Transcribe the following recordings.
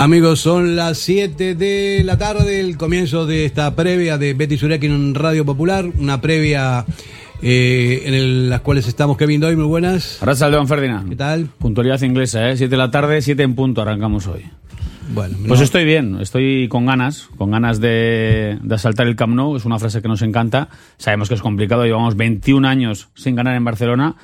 Amigos, son las 7 de la tarde, el comienzo de esta previa de Betty Surek en Radio Popular, una previa eh, en el- las cuales estamos Kevin Doy, muy buenas. Sale Don Ferdinand. ¿Qué tal? Puntualidad inglesa, ¿eh? 7 de la tarde, 7 en punto, arrancamos hoy. Bueno, Pues no- estoy bien, estoy con ganas, con ganas de, de asaltar el Camp Nou, es una frase que nos encanta. Sabemos que es complicado, llevamos 21 años sin ganar en Barcelona,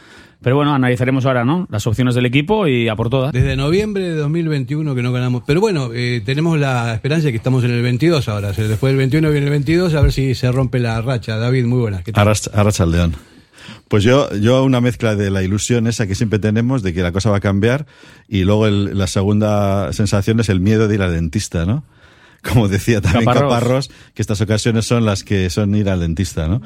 pero bueno, analizaremos ahora, ¿no? Las opciones del equipo y a por todas. Desde noviembre de 2021 que no ganamos. Pero bueno, eh, tenemos la esperanza de que estamos en el 22 ahora. O sea, después del 21 viene el 22, a ver si se rompe la racha. David, muy buenas. ¿Qué tal? Arras- Arrachaldeón. Pues yo, yo una mezcla de la ilusión esa que siempre tenemos de que la cosa va a cambiar y luego el- la segunda sensación es el miedo de ir al dentista, ¿no? Como decía también Caparrós. Caparrós, que estas ocasiones son las que son ir al dentista, ¿no?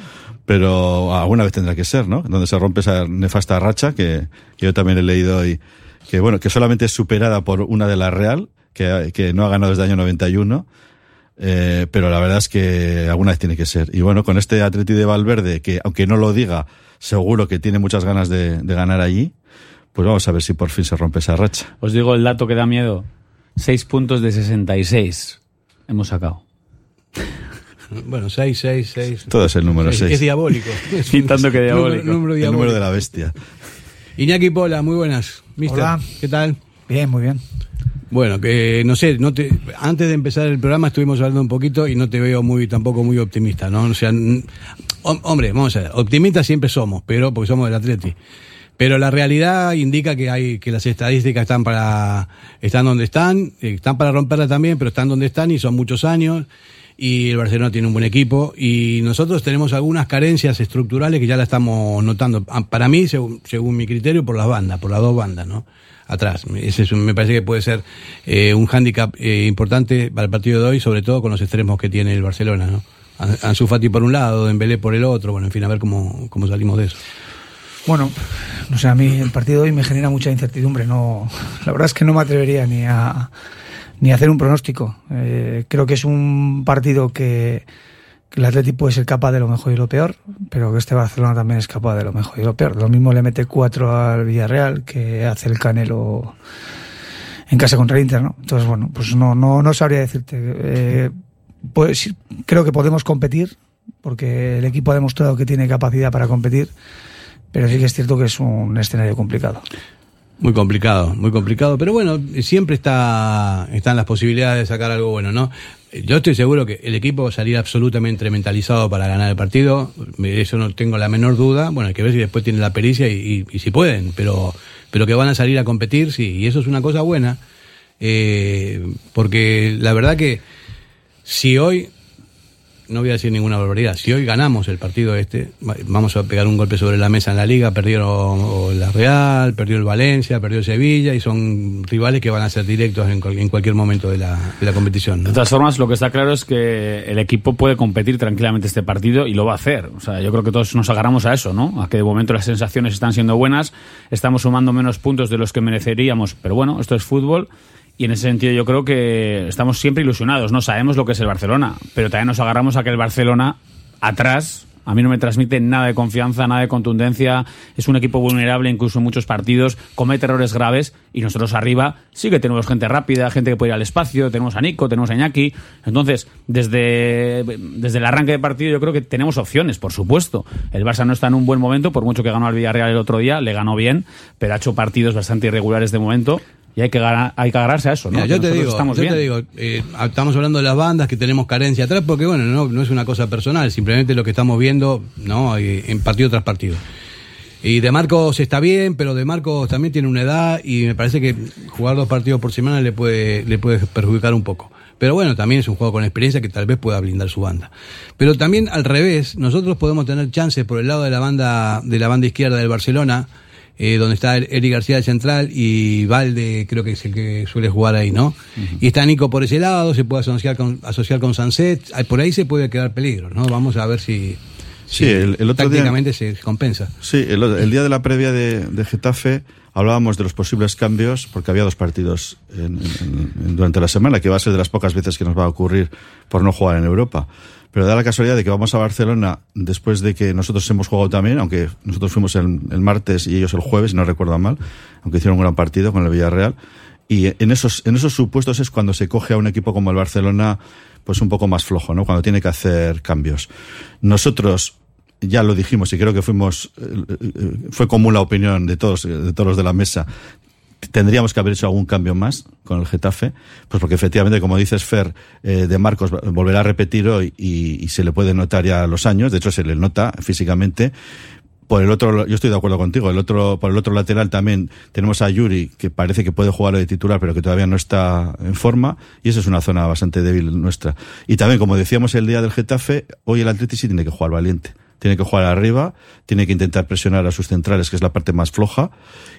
Pero alguna vez tendrá que ser, ¿no? Donde se rompe esa nefasta racha que, yo también he leído hoy, que bueno, que solamente es superada por una de la Real, que, que no ha ganado desde el año 91, eh, pero la verdad es que alguna vez tiene que ser. Y bueno, con este Atleti de Valverde, que aunque no lo diga, seguro que tiene muchas ganas de, de ganar allí, pues vamos a ver si por fin se rompe esa racha. Os digo el dato que da miedo, 6 puntos de 66 hemos sacado. Bueno, 6, 6, 6. Todo es el número Es, 6. es diabólico. Es Y tanto que número- diabólico. Número, el diabólico. número de la bestia. Iñaki Pola, muy buenas. Mister, Hola. ¿Qué tal? Bien, muy bien. Bueno, que no sé, no te, antes de empezar el programa estuvimos hablando un poquito y no te veo muy tampoco muy optimista, ¿no? O sea, hom- hombre, vamos a ver, optimistas siempre somos, pero porque somos del Atleti. Pero la realidad indica que hay que las estadísticas están para están donde están, están para romperla también, pero están donde están y son muchos años y el Barcelona tiene un buen equipo y nosotros tenemos algunas carencias estructurales que ya la estamos notando. Ah, Para mí, según, según mi criterio, por las bandas, por las dos bandas, ¿no? Atrás. Ese es un- me parece que puede ser eh, un hándicap eh, importante para el partido de hoy, sobre todo con los extremos que tiene el Barcelona, ¿no? An- Ansu Fati por un lado, Dembélé por el otro, bueno, en fin, a ver cómo, cómo salimos de eso. Bueno, no sé, a mí el partido de hoy me genera mucha incertidumbre. No, la verdad es que no me atrevería ni a ni hacer un pronóstico. Eh, creo que es un partido que, el Atleti puede ser capaz de lo mejor y lo peor, pero que este Barcelona también es capaz de lo mejor y lo peor. Lo mismo le mete cuatro al Villarreal que hace el Canelo en casa contra el Inter, ¿no? Entonces, bueno, pues no, no, no sabría decirte. Eh, pues creo que podemos competir, porque el equipo ha demostrado que tiene capacidad para competir, pero sí que es cierto que es un escenario complicado. Muy complicado, muy complicado, pero bueno, siempre está, están las posibilidades de sacar algo bueno, ¿no? Yo estoy seguro que el equipo va absolutamente mentalizado para ganar el partido, eso no tengo la menor duda, bueno, hay que ver si después tienen la pericia y si pueden, pero, pero que van a salir a competir, sí, y eso es una cosa buena, eh, porque la verdad que si hoy, no voy a decir ninguna barbaridad, si hoy ganamos el partido este, va- vamos a pegar un golpe sobre la mesa en la liga, perdieron la Real, perdió el Valencia, perdió Sevilla y son rivales que van a ser directos en, en cualquier momento de la, competición. De todas formas, lo que está claro es que el equipo puede competir tranquilamente este partido y lo va a hacer. O sea, yo creo que todos nos agarramos a eso, ¿no? A que de momento las sensaciones están siendo buenas, estamos sumando menos puntos de los que mereceríamos, pero bueno, esto es fútbol. Y en ese sentido yo creo que estamos siempre ilusionados, no sabemos lo que es el Barcelona, pero también nos agarramos a que el Barcelona atrás a mí no me transmite nada de confianza, nada de contundencia. Es un equipo vulnerable incluso en muchos partidos, comete errores graves y nosotros arriba sí que tenemos gente rápida, gente que puede ir al espacio, tenemos a Nico, tenemos a Iñaki. Entonces, desde, desde el arranque de partido yo creo que tenemos opciones, por supuesto. El Barça no está en un buen momento, por mucho que ganó al Villarreal el otro día, le ganó bien, pero ha hecho partidos bastante irregulares de momento y hay que, ganar- hay que agarrarse a eso, ¿no? Mira, yo te digo, estamos yo bien. te digo eh, estamos hablando de las bandas que tenemos carencia atrás, porque bueno, no, no es una cosa personal, simplemente lo que estamos viendo no en partido tras partido. Y de Marcos está bien, pero de Marcos también tiene una edad y me parece que jugar dos partidos por semana le puede, le puede perjudicar un poco. Pero bueno, también es un juego con experiencia que tal vez pueda blindar su banda. Pero también al revés, nosotros podemos tener chances por el lado de la banda, de la banda izquierda del Barcelona, eh, donde está Eric García de central y Valde creo que es el que suele jugar ahí, ¿no? Y está Nico por ese lado, se puede asociar con, asociar con Sanset, por ahí se puede quedar peligro, ¿no? Vamos a ver si, Sí, el, el otro día. Se compensa. Sí, el, el día de la previa de, de Getafe hablábamos de los posibles cambios, porque había dos partidos en- en- en- durante la semana, que va a ser de las pocas veces que nos va a ocurrir por no jugar en Europa. Pero da la casualidad de que vamos a Barcelona después de que nosotros hemos jugado también, aunque nosotros fuimos el, el martes y ellos el jueves, si no recuerdo mal, aunque hicieron un gran partido con el Villarreal. Y en esos, en esos supuestos es cuando se coge a un equipo como el Barcelona, pues un poco más flojo, ¿no? Cuando tiene que hacer cambios. Nosotros, ya lo dijimos y creo que fuimos, eh, eh, fue común la opinión de todos, eh, de todos los de la mesa. Tendríamos que haber hecho algún cambio más con el Getafe, pues porque efectivamente, como dices Fer, eh, de Marcos volverá a repetir hoy y, y se le puede notar ya los años, de hecho se le nota físicamente, por el otro, yo estoy de acuerdo contigo. El otro, por el otro lateral también tenemos a Yuri, que parece que puede jugar de titular, pero que todavía no está en forma. Y esa es una zona bastante débil nuestra. Y también, como decíamos el día del Getafe, hoy el Atleti sí tiene que jugar valiente. Tiene que jugar arriba, tiene que intentar presionar a sus centrales, que es la parte más floja.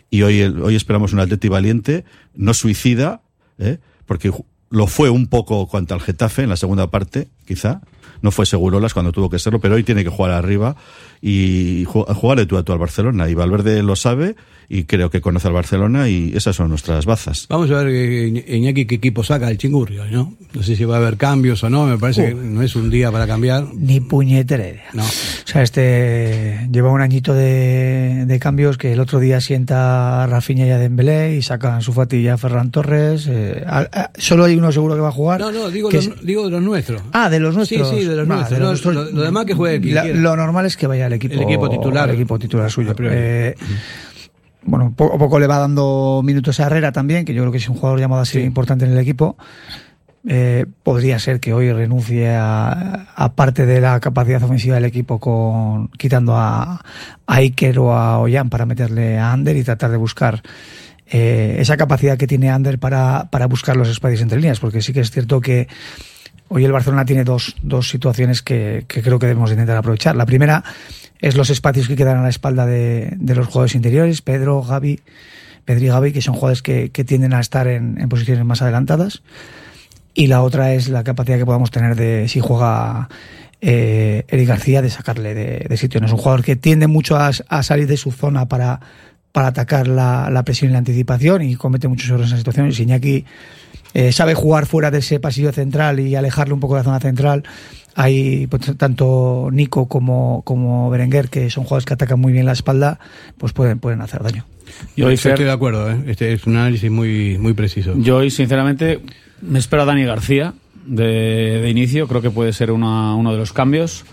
Y hoy, hoy esperamos un Atleti valiente, no suicida, ¿eh? porque lo fue un poco contra el Getafe en la segunda parte, quizá. No fue Segurolas cuando tuvo que serlo, pero hoy tiene que jugar arriba y ju- jugar de tú a tú al Barcelona. Y Valverde lo sabe y creo que conoce al Barcelona y esas son nuestras bazas. Vamos a ver Iñ- Iñaki qué equipo saca el chingurrio, ¿no? No sé si va a haber cambios o no, me parece que no es un día para cambiar. Ni puñetera idea. No. O sea, este lleva un añito de, de cambios que el otro día sienta a Rafinha y a Dembélé y sacan su fatilla a Ferran Torres. eh, a- a- solo hay uno seguro que va a jugar. No, no, digo, que los, es- digo de los nuestros. Ah, de los nuestros. Sí, sí, de los Va, nuestros. nuestros- lo- lo demás que juegue quien La- quiera. Lo normal es que vaya el equipo, El equipo titular. el equipo titular suyo. Eh, bueno, poco a poco le va dando minutos a Herrera también, que yo creo que es un jugador llamado así importante en el equipo. Eh, podría ser que hoy renuncie a, a parte de la capacidad ofensiva del equipo con quitando a, a Iker o a Ollán para meterle a Ander y tratar de buscar eh, esa capacidad que tiene Ander para, para buscar los espacios entre líneas, porque sí que es cierto que hoy el Barcelona tiene dos, dos situaciones que, que creo que debemos intentar aprovechar. La primera es los espacios que quedan a la espalda de, de los jugadores interiores, Pedro, Gaby, Pedri y Gaby, que son jugadores que, que tienden a estar en, posiciones más adelantadas. Y la otra es la capacidad que podamos tener de, si juega eh, Eric García, de sacarle de, de sitio. Es un jugador que tiende mucho a, a salir de su zona para, para atacar la, la presión y la anticipación y comete muchos errores en esas situaciones. Iñaki eh, sabe jugar fuera de ese pasillo central y alejarle un poco de la zona central. Hay pues, tanto Nico como, como Berenguer, que son jugadores que atacan muy bien la espalda, pues pueden, pueden hacer daño. Yo hoy, estoy de acuerdo, ¿eh? este es un análisis muy, muy preciso. yo hoy, sinceramente, me espero a Dani García de, de inicio. Creo que puede ser una- uno de los cambios.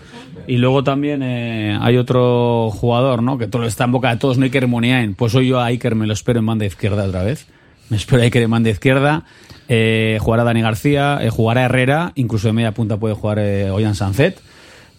Y luego también eh, hay otro jugador, ¿no? Que todo está en boca de todos, no Iker Muniain. Pues hoy yo a Iker me lo espero en banda izquierda otra vez. Me espero a Iker en banda izquierda. Eh, jugará Dani García, eh, jugará Herrera, incluso de media punta puede jugar eh, Ollán Sanzet.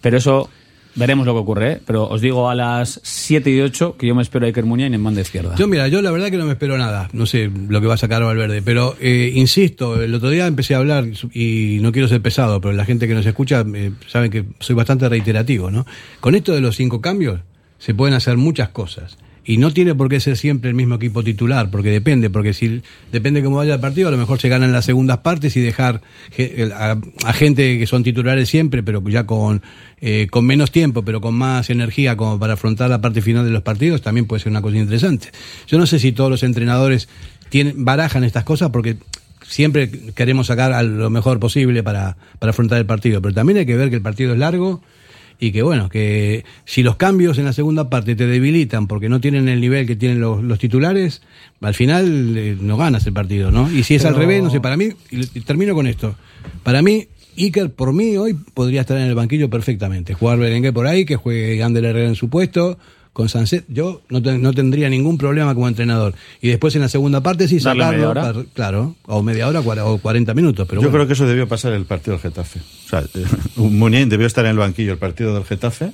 Pero eso veremos lo que ocurre. ¿eh? Pero os digo a las 7 y 8 que yo me espero a Iker Muniain en banda izquierda. Yo, mira, yo la verdad que no me espero nada. No sé lo que va a sacar Valverde. Pero, eh, insisto, el otro día empecé a hablar y no quiero ser pesado, pero la gente que nos escucha saben que soy bastante reiterativo, ¿no? Con esto de los cinco cambios se pueden hacer muchas cosas. Y no tiene por qué ser siempre el mismo equipo titular, porque depende, porque si depende cómo vaya el partido, a lo mejor se ganan las segundas partes y dejar a gente que son titulares siempre, pero ya con, eh, con menos tiempo, pero con más energía como para afrontar la parte final de los partidos, también puede ser una cosa interesante. Yo no sé si todos los entrenadores tienen, barajan estas cosas porque siempre queremos sacar a lo mejor posible para, para afrontar el partido, pero también hay que ver que el partido es largo y que bueno, que si los cambios en la segunda parte te debilitan porque no tienen el nivel que tienen los, los titulares, al final eh, no ganas el partido, ¿no? Y si es al revés, no sé, para mí, y y termino con esto, para mí, Iker por mí hoy podría estar en el banquillo perfectamente, jugar Berenguer por ahí, que juegue Ander Herrera en su puesto, con Sanset, yo no, te- no tendría ningún problema como entrenador. Y después en la segunda parte sí Darle sacarlo, media hora. para- claro, o media hora o 40 minutos, pero Yo bueno. creo que eso debió pasar el partido del Getafe. O sea, eh, debió estar en el banquillo el partido del Getafe,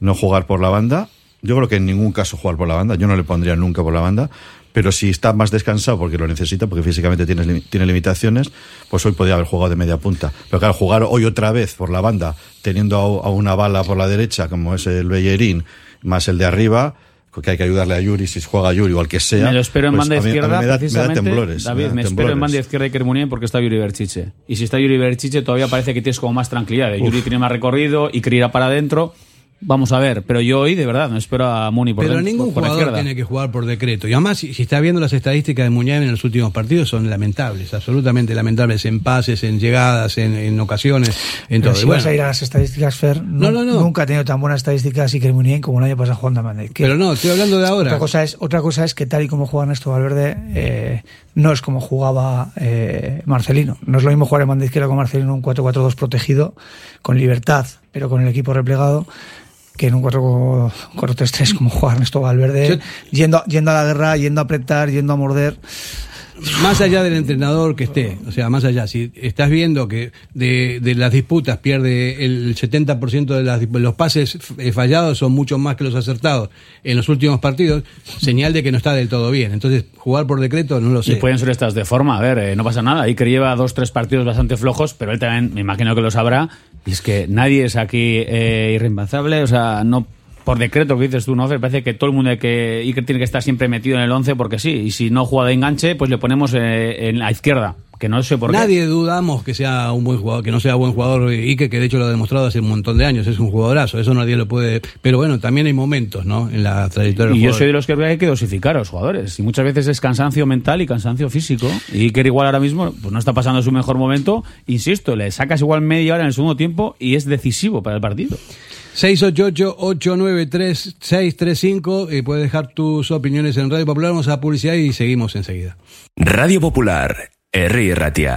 no jugar por la banda. Yo creo que en ningún caso jugar por la banda. Yo no le pondría nunca por la banda. Pero si está más descansado porque lo necesita, porque físicamente tiene, tiene limitaciones, pues hoy podría haber jugado de media punta. Pero claro, jugar hoy otra vez por la banda, teniendo a, a una bala por la derecha, como es el Bellerín, más el de arriba, que hay que ayudarle a Yuri si juega Yuri o al que sea. me lo espero en pues banda mí- izquierda, me da- me da precisamente. temblores, David, da me, espero en temblores. banda izquierda Iker Muniain porque está Yuri Berchiche. Y si está Yuri Berchiche, todavía parece que tienes como más tranquilidad. ¿eh? Yuri tiene más recorrido, Iker irá para adentro. Vamos a ver, pero yo hoy de verdad no espero a Muni por Pero dentro, ningún por jugador izquierda. tiene que jugar por decreto. Y además, si, si está viendo las estadísticas de Muñoz en los últimos partidos, son lamentables, absolutamente lamentables en pases, en llegadas, en, en ocasiones, en Pero todo. si Y vas bueno, a ir a las estadísticas, Fer, No, no, no. nunca ha tenido tan buenas estadísticas y que Munien como el año pasado jugando a Madrid. Que pero no, estoy hablando de ahora. Otra cosa, es, otra cosa es que tal y como juega Ernesto Valverde, eh, no es como jugaba eh, Marcelino. No es lo mismo jugar en banda izquierda con Marcelino un 4-4-2 protegido, con libertad, pero con el equipo replegado, que en un 4-4-3 como juega Ernesto Valverde, Yo- yendo, yendo a la guerra, yendo a apretar, yendo a morder. Más allá del entrenador que esté, o sea, más allá, si estás viendo que de, de las disputas pierde el 70% de las, los pases eh, fallados son mucho más que los acertados en los últimos partidos, señal de que no está del todo bien. Entonces, jugar por decreto no lo sé. Y pueden ser estas de forma, a ver, eh, no pasa nada. Iker lleva dos, tres partidos bastante flojos, pero él también, me imagino que lo sabrá. Y es que nadie es aquí eh, irreemplazable, o sea, no por decreto que dices tú, ¿no? Me parece que todo el mundo que Iker tiene que estar siempre metido en el 11 porque sí. Y si no juega de enganche, pues le ponemos eh, en la izquierda, que no sé por qué. Nadie dudamos que sea un buen jugador, que no sea buen jugador Ike, que de hecho lo ha demostrado hace un montón de años, es un jugadorazo, eso nadie lo puede. Pero bueno, también hay momentos, ¿no? En la trayectoria del Y yo soy de los que hay que dosificar a los jugadores. Y muchas veces es cansancio mental y cansancio físico. Y Iker igual ahora mismo pues no está pasando su mejor momento. Insisto, le sacas igual media hora en el segundo tiempo y es decisivo para el partido. 688-893-635 y puedes dejar tus opiniones en Radio Popular, vamos a publicidad y seguimos enseguida. Radio Popular, Herri Erratia.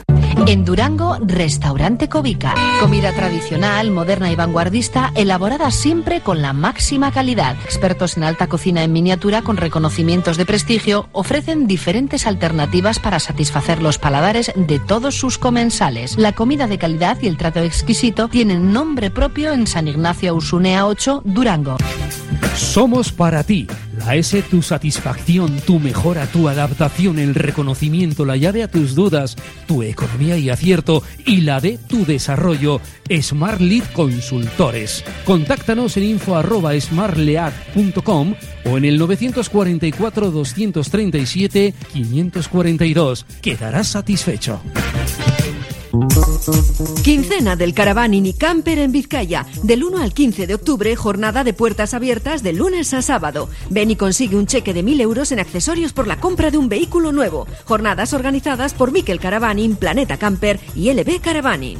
En Durango, Restaurante Covica. Comida tradicional, moderna y vanguardista, elaborada siempre con la máxima calidad. Expertos en alta cocina en miniatura con reconocimientos de prestigio ofrecen diferentes alternativas para satisfacer los paladares de todos sus comensales. La comida de calidad y el trato exquisito tienen nombre propio en San Ignacio Usunea 8, Durango. Somos para ti. La S, tu satisfacción, tu mejora, tu adaptación, el reconocimiento, la llave a tus dudas, tu economía y acierto y la de tu desarrollo. Smart Lead Consultores. Contáctanos en info smartlead.com o en el 944 237 542. Quedarás satisfecho. Quincena del Caravaning y Camper en Vizcaya. Del 1 al 15 de octubre, jornada de puertas abiertas de lunes a sábado. Ven y consigue un cheque de 1.000 euros en accesorios por la compra de un vehículo nuevo. Jornadas organizadas por Miquel Caravaning, Planeta Camper y LB Caravaning.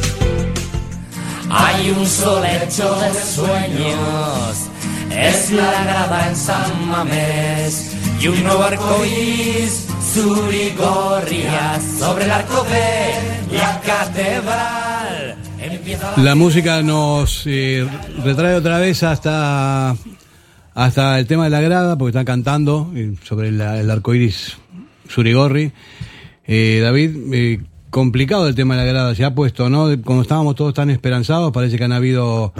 Hay un sol hecho de sueños, es la grada en San Mamés y un nuevo arco iris, Surigorria, sobre el arco de la catedral. La música nos eh, retrae otra vez hasta, hasta el tema de la grada, porque están cantando eh, sobre el arco iris Surigorri. Eh, David, complicado el tema de la grada, se ha puesto, ¿no? Como estábamos todos tan esperanzados, parece que han habido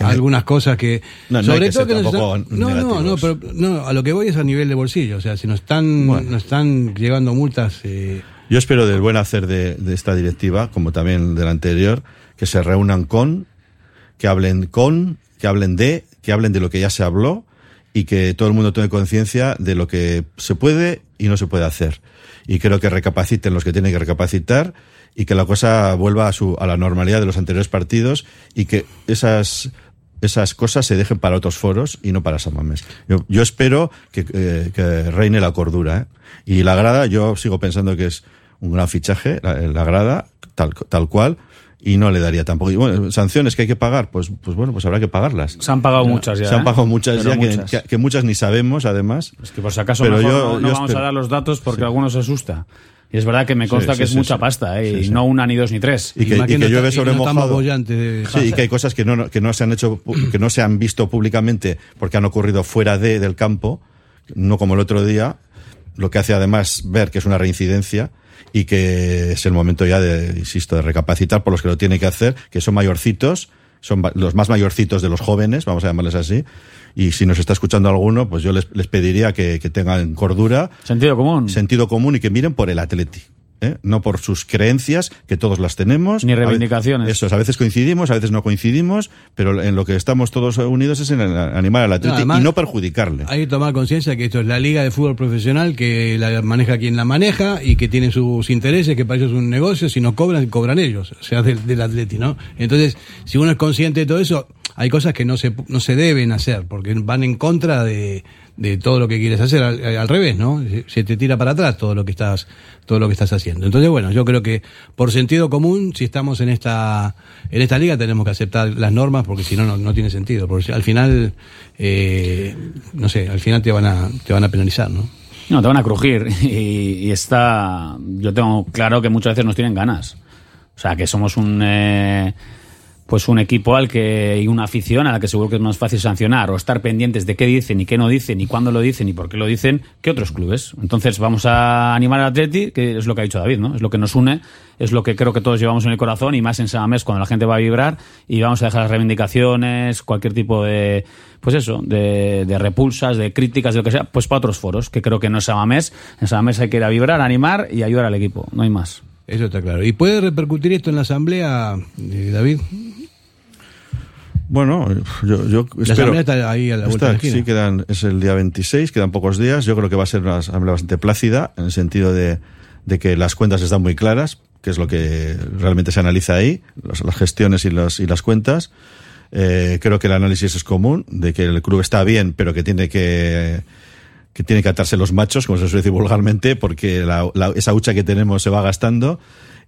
algunas cosas que. No, no hay que ser nos tampoco están- no, no, no, pero no, a lo que voy es a nivel de bolsillo, o sea, si nos están, nos están llevando multas. Eh, Yo espero del buen hacer de, de esta directiva, como también de la anterior, que se reúnan con, que hablen con, que hablen de, que hablen de lo que ya se habló y que todo el mundo tome conciencia de lo que se puede y no se puede hacer. Y creo que recapaciten los que tienen que recapacitar y que la cosa vuelva a, su, a la normalidad de los anteriores partidos y que esas esas cosas se dejen para otros foros y no para Samames. Yo, yo espero que, eh, reine la cordura. ¿eh? Y la grada, yo sigo pensando que es un gran fichaje, la, la grada, tal, tal cual, y no le daría tampoco. Y bueno, sanciones que hay que pagar, pues, pues bueno, pues habrá que pagarlas. Se han pagado muchas ya, Se han ¿eh? pagado muchas Pero ya, que- muchas. Que, que muchas ni sabemos, además. Es que por si acaso Pero mejor yo- no, no yo vamos espero- a dar los datos porque Sí. algunos se asusta. Y es verdad que me consta Sí, que sí, es sí, mucha sí. pasta, ¿eh? Sí, y no una ni dos ni tres. y que, y que llueve sobre mojado. de- Sí, y que hay cosas que no, que no se han hecho, que no se han visto públicamente porque han ocurrido fuera de, del campo, no como el otro día, lo que hace además ver que es una reincidencia y que es el momento ya de, insisto, de recapacitar por los que lo tienen que hacer, que son mayorcitos, son los más mayorcitos de los jóvenes, vamos a llamarles así, y si nos está escuchando alguno, pues yo les, les pediría que, que tengan cordura, sentido común, sentido común y que miren por el Atleti. ¿Eh? No por sus creencias, que todos las tenemos. Ni A ve- reivindicaciones. Eso es, a veces coincidimos, a veces no coincidimos, pero en lo que estamos todos unidos es en animar al Atleti No, además- y no perjudicarle. Hay que tomar conciencia que esto es la liga de fútbol profesional, que la maneja quien la maneja y que tiene sus intereses, que para ellos es un negocio, si no cobran, cobran ellos, o sea, del, del atleti, ¿no? Entonces, si uno es consciente de todo eso, hay cosas que no se, no se deben hacer, porque van en contra de, de todo lo que quieres hacer, al, al revés, ¿no? Se- Se te tira para atrás todo lo que estás, todo lo que estás haciendo. Entonces, bueno, yo creo que por sentido común, si estamos en esta, en esta liga, tenemos que aceptar las normas, porque si no, no, no tiene sentido, porque al final, eh, no sé, al final te van a, te van a penalizar, ¿no? No, te van a crujir. Y, y está. Yo tengo claro que muchas veces nos tienen ganas. O sea, que somos un. eh, pues un equipo al que. y una afición a la que seguro que es más fácil sancionar o estar pendientes de qué dicen y qué no dicen y cuándo lo dicen y por qué lo dicen que otros clubes. Entonces vamos a animar al Atleti, que es lo que ha dicho David, ¿no? Es lo que nos une, es lo que creo que todos llevamos en el corazón y más en Samamés cuando la gente va a vibrar y vamos a dejar las reivindicaciones, cualquier tipo de. Pues eso, de, repulsas, de críticas, de lo que sea, pues para otros foros, que creo que no es Samamés. En Samamés hay que ir a vibrar, animar y ayudar al equipo, no hay más. Eso está claro. ¿Y puede repercutir esto en la asamblea, eh, David? Bueno, yo, yo La espero. está ahí a la vuelta de la. Sí, quedan, es el día 26, quedan pocos días. Yo creo que va a ser una asamblea bastante plácida, en el sentido de, de que las cuentas están muy claras, que es lo que realmente se analiza ahí, las, las gestiones y, los, y las cuentas. Eh, creo que el análisis es común, de que el club está bien, pero que tiene que que tiene que atarse los machos, como se suele decir vulgarmente, porque la- la- esa hucha que tenemos se va gastando.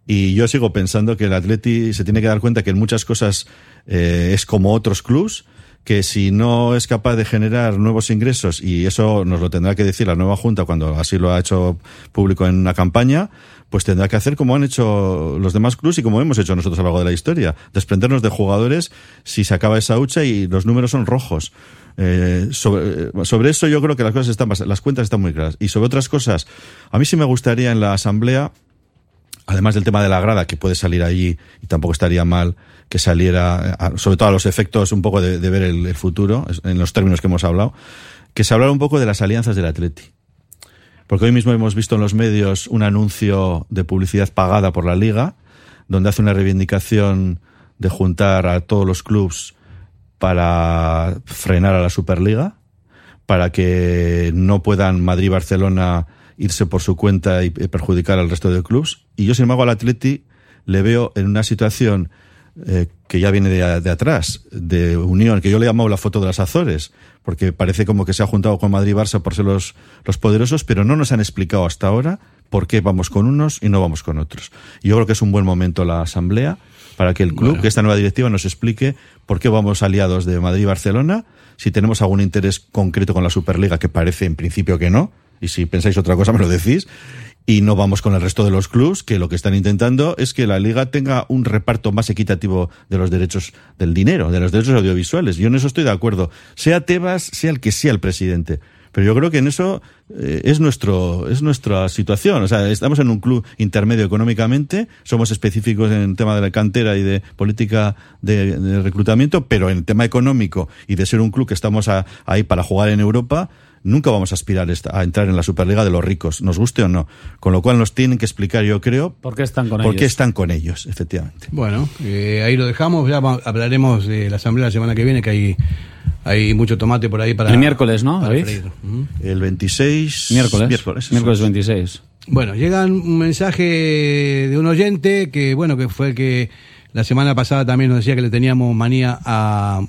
Y yo sigo pensando que el Atleti se tiene que dar cuenta que en muchas cosas eh, es como otros clubs, que si no es capaz de generar nuevos ingresos, y eso nos lo tendrá que decir la nueva Junta cuando así lo ha hecho público en una campaña, pues tendrá que hacer como han hecho los demás clubs y como hemos hecho nosotros a lo largo de la historia, desprendernos de jugadores si se acaba esa hucha y los números son rojos. Eh, sobre, sobre eso yo creo que las cosas están, las cuentas están muy claras. Y sobre otras cosas, a mí sí me gustaría en la asamblea, además del tema de la grada, que puede salir allí y tampoco estaría mal que saliera, sobre todo a los efectos un poco de, ver el, el futuro, en los términos que hemos hablado, que se hablara un poco de las alianzas del Atleti. Porque hoy mismo hemos visto en los medios un anuncio de publicidad pagada por la liga, donde hace una reivindicación de juntar a todos los clubs para frenar a la Superliga, para que no puedan Madrid y Barcelona irse por su cuenta y perjudicar al resto de clubes. Y yo, sin embargo, al Atleti le veo en una situación eh, que ya viene de, de, atrás, de unión, que yo le llamo la foto de las Azores, porque parece como que se ha juntado con Madrid y Barça por ser los, los poderosos, pero no nos han explicado hasta ahora por qué vamos con unos y no vamos con otros. Y yo creo que es un buen momento la asamblea para que el club, Bueno. que esta nueva directiva nos explique por qué vamos aliados de Madrid y Barcelona, si tenemos algún interés concreto con la Superliga, que parece en principio que no, y si pensáis otra cosa me lo decís, y no vamos con el resto de los clubs que lo que están intentando es que la liga tenga un reparto más equitativo de los derechos del dinero, de los derechos audiovisuales. Yo en eso estoy de acuerdo. Sea Tebas, sea el que sea el presidente. Pero yo creo que en eso eh, es nuestro es nuestra situación. O sea, estamos en un club intermedio económicamente, somos específicos en el tema de la cantera y de política de, reclutamiento, pero en el tema económico y de ser un club que estamos ahí para jugar en Europa, nunca vamos a aspirar a entrar en la Superliga de los ricos, nos guste o no. Con lo cual nos tienen que explicar, yo creo, ¿Por qué están con por ellos? qué están con ellos, efectivamente. Bueno, eh, ahí lo dejamos. Ya hablaremos de la asamblea la semana que viene, que hay, hay mucho tomate por ahí para. El miércoles, ¿no, para David? El 26... Miércoles. Miércoles. Miércoles, eso es. 26. Bueno, llega un mensaje de un oyente que, bueno, que fue el que la semana pasada también nos decía que le teníamos manía a,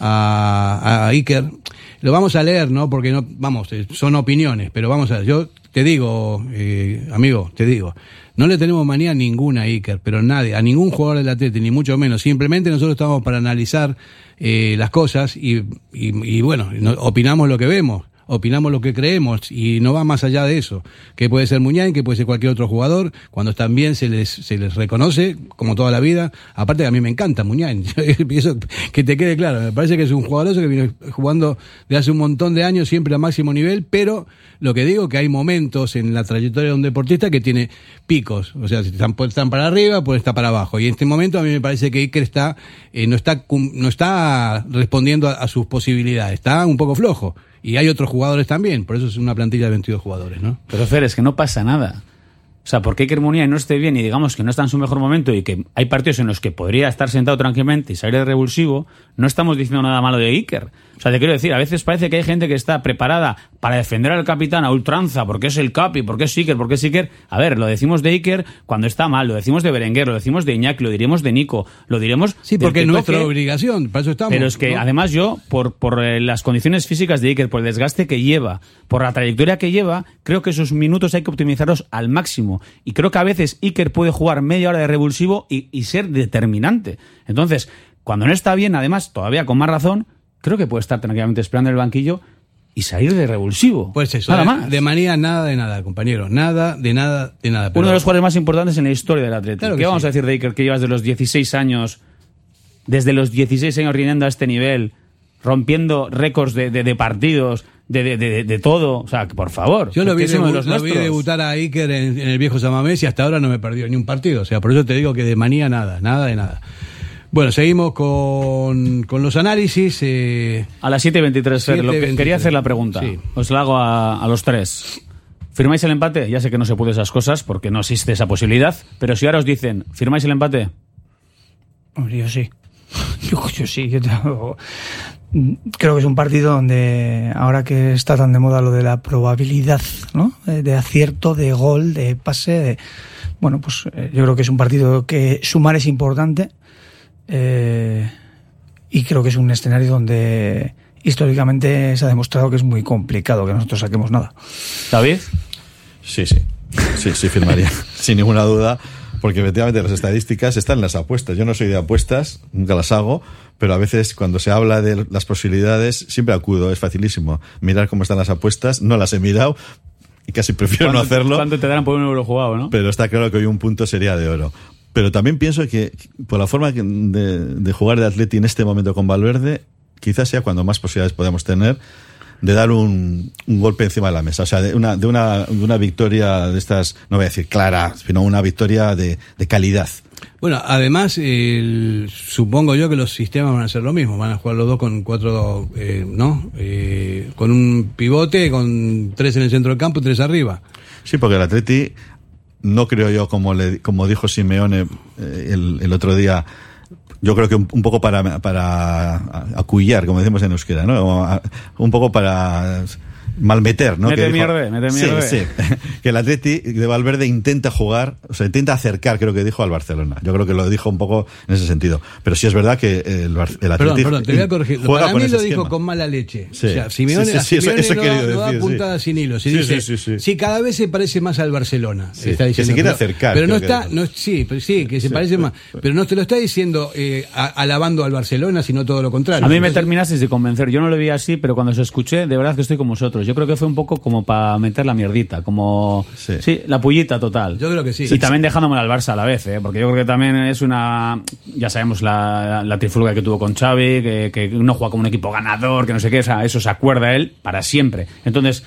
a, a Iker. Lo vamos a leer, ¿no? Porque no, vamos, eh, son opiniones, pero vamos a. Yo te digo, eh, amigo, te digo, no le tenemos manía ninguna a Iker, pero nadie, a ningún jugador del Atleti, ni mucho menos. Simplemente nosotros estamos para analizar eh, las cosas y, y, y bueno, no- opinamos lo que vemos opinamos lo que creemos y no va más allá de eso. Que puede ser Muñain, que puede ser cualquier otro jugador, cuando están bien se les, se les reconoce, como toda la vida. Aparte a mí me encanta Muñain, eso que te quede claro, me parece que es un jugadorazo que viene jugando de hace un montón de años siempre a máximo nivel, pero lo que digo que hay momentos en la trayectoria de un deportista que tiene picos, o sea, están, puede estar para arriba, puede estar para abajo. Y en este momento a mí me parece que Iker está, eh, no está, no está respondiendo a, a sus posibilidades, está un poco flojo. Y hay otros jugadores también, por eso es una plantilla de 22 jugadores, ¿no? Pero Fer, es que no pasa nada. O sea, porque Iker Muniain no esté bien y digamos que no está en su mejor momento y que hay partidos en los que podría estar sentado tranquilamente y salir de revulsivo, no estamos diciendo nada malo de Iker. O sea, te quiero decir, a veces parece que hay gente que está preparada para defender al capitán a ultranza porque es el capi, porque es Iker, porque es Iker. A ver, lo decimos de Iker cuando está mal, lo decimos de Berenguer, lo decimos de Iñaki, lo diremos de Nico, lo diremos Sí, porque que es nuestra obligación, para eso estamos. Pero es que ¿no? además yo, por, por eh, las condiciones físicas de Iker, por el desgaste que lleva, por la trayectoria que lleva, creo que esos minutos hay que optimizarlos al máximo. Y creo que a veces Iker puede jugar media hora de revulsivo y, y ser determinante. Entonces, cuando no está bien, además, todavía con más razón, creo que puede estar tranquilamente esperando en el banquillo y salir de revulsivo. Pues eso, nada de, más. de manía nada de nada, compañero, nada de nada de nada. pero- Uno de los jugadores más importantes en la historia del Atlético. Claro ¿Qué vamos sí. a decir de Iker que llevas de los 16 años, desde los 16 años rindiendo a este nivel, rompiendo récords de, de- de partidos, de, de- de- de todo? O sea, que por favor. Yo lo vi, debu- los lo vi debutar a Iker en, en el viejo Samamés y hasta ahora no me perdió ni un partido. O sea, por eso te digo que de manía nada, nada de nada. Bueno, seguimos con, con los análisis. eh, A las 7.23, Fer, lo que 7:23. quería hacer la pregunta. Sí. Os la hago a, a los tres. ¿Firmáis el empate? Ya sé que no se puede esas cosas porque no existe esa posibilidad, pero si ahora os dicen, ¿firmáis el empate? Hombre, yo sí. Yo, yo sí. Yo tengo- Creo que es un partido donde, ahora que está tan de moda lo de la probabilidad, ¿no? De acierto, de gol, de pase, de- bueno, pues eh, yo creo que es un partido que sumar es importante eh, y creo que es un escenario donde históricamente se ha demostrado que es muy complicado que nosotros saquemos nada. ¿David? Sí, sí. Sí, sí, firmaría. Sin ninguna duda. Porque efectivamente las estadísticas están en las apuestas. Yo no soy de apuestas, nunca las hago, pero a veces cuando se habla de las posibilidades, siempre acudo, es facilísimo. Mirar cómo están las apuestas, no las he mirado y casi prefiero no ¿Cuánto- hacerlo. ¿Cuánto te darán por un euro jugado, no? Pero está claro que hoy un punto sería de oro. Pero también pienso que por la forma de, de jugar de Atleti en este momento con Valverde, quizás sea cuando más posibilidades podemos tener de dar un, un golpe encima de la mesa. O sea, de una, de una, de una victoria de estas, no voy a decir clara, sino una victoria de, de calidad. Bueno, además, el- supongo yo que los sistemas van a ser lo mismo. Van a jugar los dos con cuatro, eh, ¿no? Eh, con un pivote, con tres en el centro del campo y tres arriba. Sí, porque el Atleti, no creo yo, como, le, como dijo Simeone eh, el, el otro día, yo creo que un, un poco para, para acuillar, como decimos en euskera, ¿no? Un poco para malmeter, ¿no? Mete Que dijo- mierde, mete Sí, mierde. sí. que el Atleti de Valverde intenta jugar, o sea, intenta acercar, creo que dijo, al Barcelona. Yo creo que lo dijo un poco en ese sentido. Pero sí es verdad que el, el Atleti Perdón, perdón, te voy a corregir. juega Para con mí ese lo dijo con mala leche. Sí. O sea, Simeone, Sí, sí, sí, eso- eso no, no da sí. sin hilo. Si Sí, dice, sí, sí, sí. sí, cada vez se parece más al Barcelona. Sí, está que se quiere pero- acercar, Pero no está, dijo. no, sí, pero sí, que se parece más. Pero no te lo está diciendo eh, a- alabando al Barcelona, sino todo lo contrario. A mí me Entonces, terminasteis de convencer. Yo no lo vi así, pero cuando os escuché, de verdad que estoy con vosotros. Yo creo que fue un poco como para meter la mierdita, como sí, la pullita total. Yo creo que sí. Y también dejándome al Barça a la vez, ¿eh? porque yo creo que también es una. Ya sabemos la, la trifulga que tuvo con Xavi, que, que no juega como un equipo ganador, que no sé qué, o sea, eso se acuerda él para siempre. Entonces,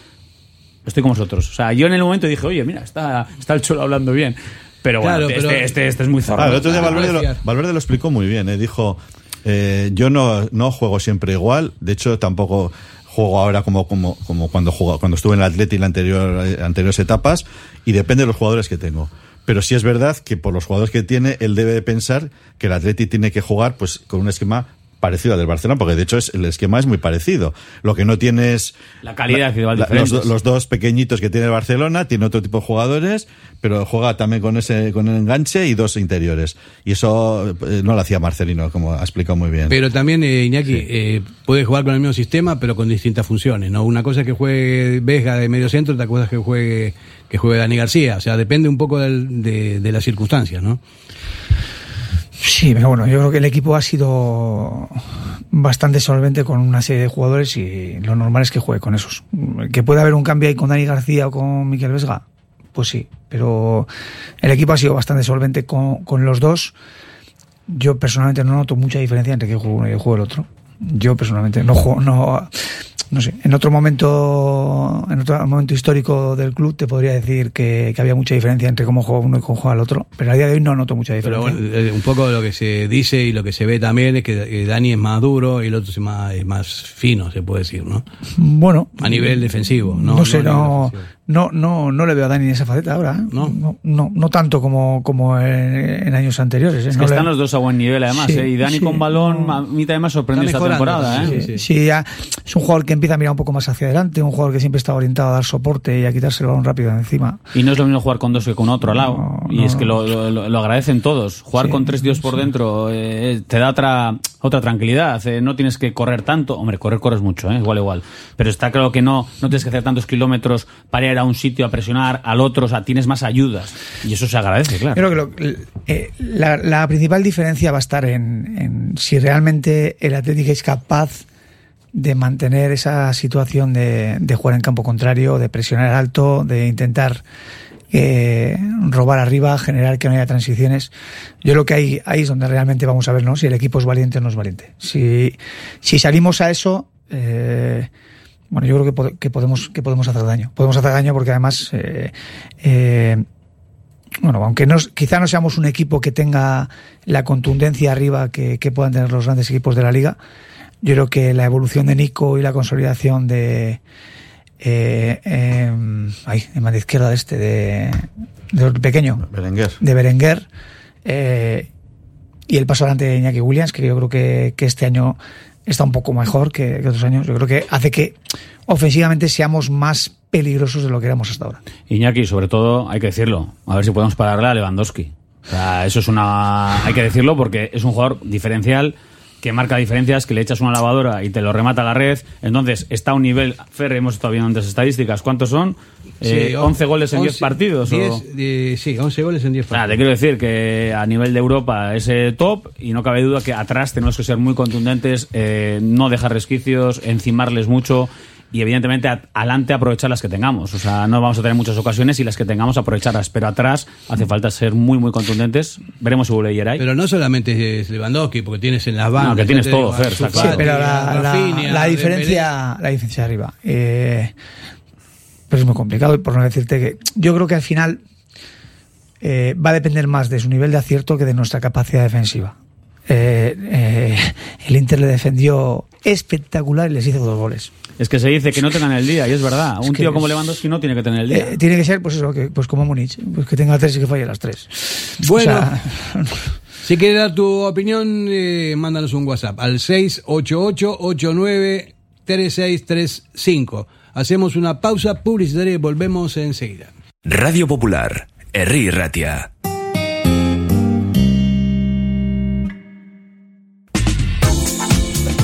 estoy con vosotros. O sea, yo en el momento dije, oye, mira, está, está el Cholo hablando bien. Pero bueno, Claro, este, pero- este, este es muy zorro. Ah, el otro día Valverde, no lo, Valverde lo explicó muy bien. eh, Dijo, eh, yo no, no juego siempre igual. De hecho, tampoco juego ahora como, como, como cuando, jugó, cuando estuve en el Atleti en la anterior, anteriores etapas. Y depende de los jugadores que tengo. Pero sí es verdad que por los jugadores que tiene, él debe de pensar que el Atleti tiene que jugar pues con un esquema parecido al del Barcelona, porque de hecho es, el esquema es muy parecido. Lo que no tiene es La calidad individual la- los, los dos pequeñitos que tiene el Barcelona, tiene otro tipo de jugadores, pero juega también con ese con el enganche y dos interiores. Y eso eh, no lo hacía Marcelino, como ha explicado muy bien. Pero también, eh, Iñaki, eh, puede jugar con el mismo sistema, pero con distintas funciones, ¿no? Una cosa es que juegue Vesga de medio centro, otra cosa es que juegue, que juegue Dani García. O sea, depende un poco del- de, de las circunstancias, ¿no? Sí, pero bueno, yo creo que el equipo ha sido bastante solvente con una serie de jugadores y lo normal es que juegue con esos. Que puede haber un cambio ahí con Dani García o con Miquel Vesga, pues sí, pero el equipo ha sido bastante solvente con, los dos. Yo personalmente no noto mucha diferencia entre que juegue uno y que juegue el otro. Yo personalmente no juego, no, no sé. En otro momento, en otro momento histórico del club te podría decir que, que había mucha diferencia entre cómo juega uno y cómo juega el otro, pero a día de hoy no noto mucha Pero diferencia. bueno, eh, un poco lo que se dice y lo que se ve también es que eh, Dani es más duro y el otro es más, es más fino, se puede decir, ¿no? Bueno. A nivel defensivo, ¿no? No, sé, no, no, no, no le veo a Dani en esa faceta ahora. ¿eh? No, no, no, tanto como, como en, en años anteriores. ¿eh? Es No que le- están los dos a buen nivel, además. Sí, ¿eh? Y Dani sí, con balón, a mí también me ha sorprendido Está esta temporada. ¿eh? sí, sí, ya es un jugador que empieza a mirar un poco más hacia adelante, un jugador que siempre está orientado a dar soporte y a quitarse el balón rápido de encima. Y no es lo mismo jugar con dos que con otro al lado. y es que lo, lo- lo agradecen todos. Jugar Sí, con tres tíos por dentro eh, te da otra, otra tranquilidad. eh, no tienes que correr tanto. Hombre, correr corres mucho, ¿eh? igual, igual. Pero está claro que no, no tienes que hacer tantos kilómetros para ir a un sitio a presionar al otro. O sea, tienes más ayudas. Y eso se agradece, claro. Eh, la, principal diferencia va a estar en, si realmente el Atlético es capaz de mantener esa situación de, jugar en campo contrario, de presionar alto, de intentar eh, robar arriba, generar que no haya transiciones. Yo creo que ahí, ahí es donde realmente vamos a ver si el equipo es valiente o no es valiente. Si, si salimos a eso, eh, bueno, yo creo que, pod- que podemos que podemos hacer daño. Podemos hacer daño porque además eh, eh, bueno, aunque no, quizá no seamos un equipo que tenga la contundencia arriba que, que puedan tener los grandes equipos de la liga, yo creo que la evolución de Nico y la consolidación de eh, eh, ay, en banda izquierda de este de, de pequeño Berenguer. de Berenguer eh, y el paso adelante de Iñaki Williams, que yo creo que, que este año está un poco mejor que, otros años. Yo creo que hace que ofensivamente seamos más peligrosos de lo que éramos hasta ahora. Iñaki, sobre todo, hay que decirlo. A ver si podemos pararle a Lewandowski. O sea, eso es una. Hay que decirlo porque es un jugador diferencial que marca diferencias, que le echas una lavadora y te lo remata a la red. Entonces, está a un nivel. Fer, hemos estado viendo antes estadísticas. ¿Cuántos son? Eh, Sí, 11 goles en 10 11, partidos. o- 10, eh, sí, 11 goles en 10 O sea, partidos. te quiero decir que a nivel de Europa es eh, top y no cabe duda que atrás tenemos que ser muy contundentes, eh, no dejar resquicios, encimarles mucho y evidentemente adelante aprovechar las que tengamos. O sea, no vamos a tener muchas ocasiones y las que tengamos aprovecharlas, pero atrás hace falta ser muy muy contundentes. Veremos si vuelve Yeray. Pero no solamente es Lewandowski, porque tienes en las bandas. No, que tienes todo, digo, Fer, está claro. Sí, pero la, la- Rafinha, la diferencia, la diferencia arriba. Eh, pero es muy complicado, por no decirte que yo creo que al final eh, va a depender más de su nivel de acierto que de nuestra capacidad defensiva. Eh, eh, el Inter le defendió espectacular y les hizo dos goles. Es que se dice que no tengan el día y es verdad. Es Un tío como Lewandowski no tiene que tener el día. Eh, tiene que ser, pues eso, que, pues como Múnich, pues que tenga tres y que falle las tres. Bueno. O sea, Si quieres dar tu opinión, eh, mándanos un WhatsApp al 688-893635. Hacemos una pausa publicitaria y volvemos enseguida. Radio Popular, Herri Ratia.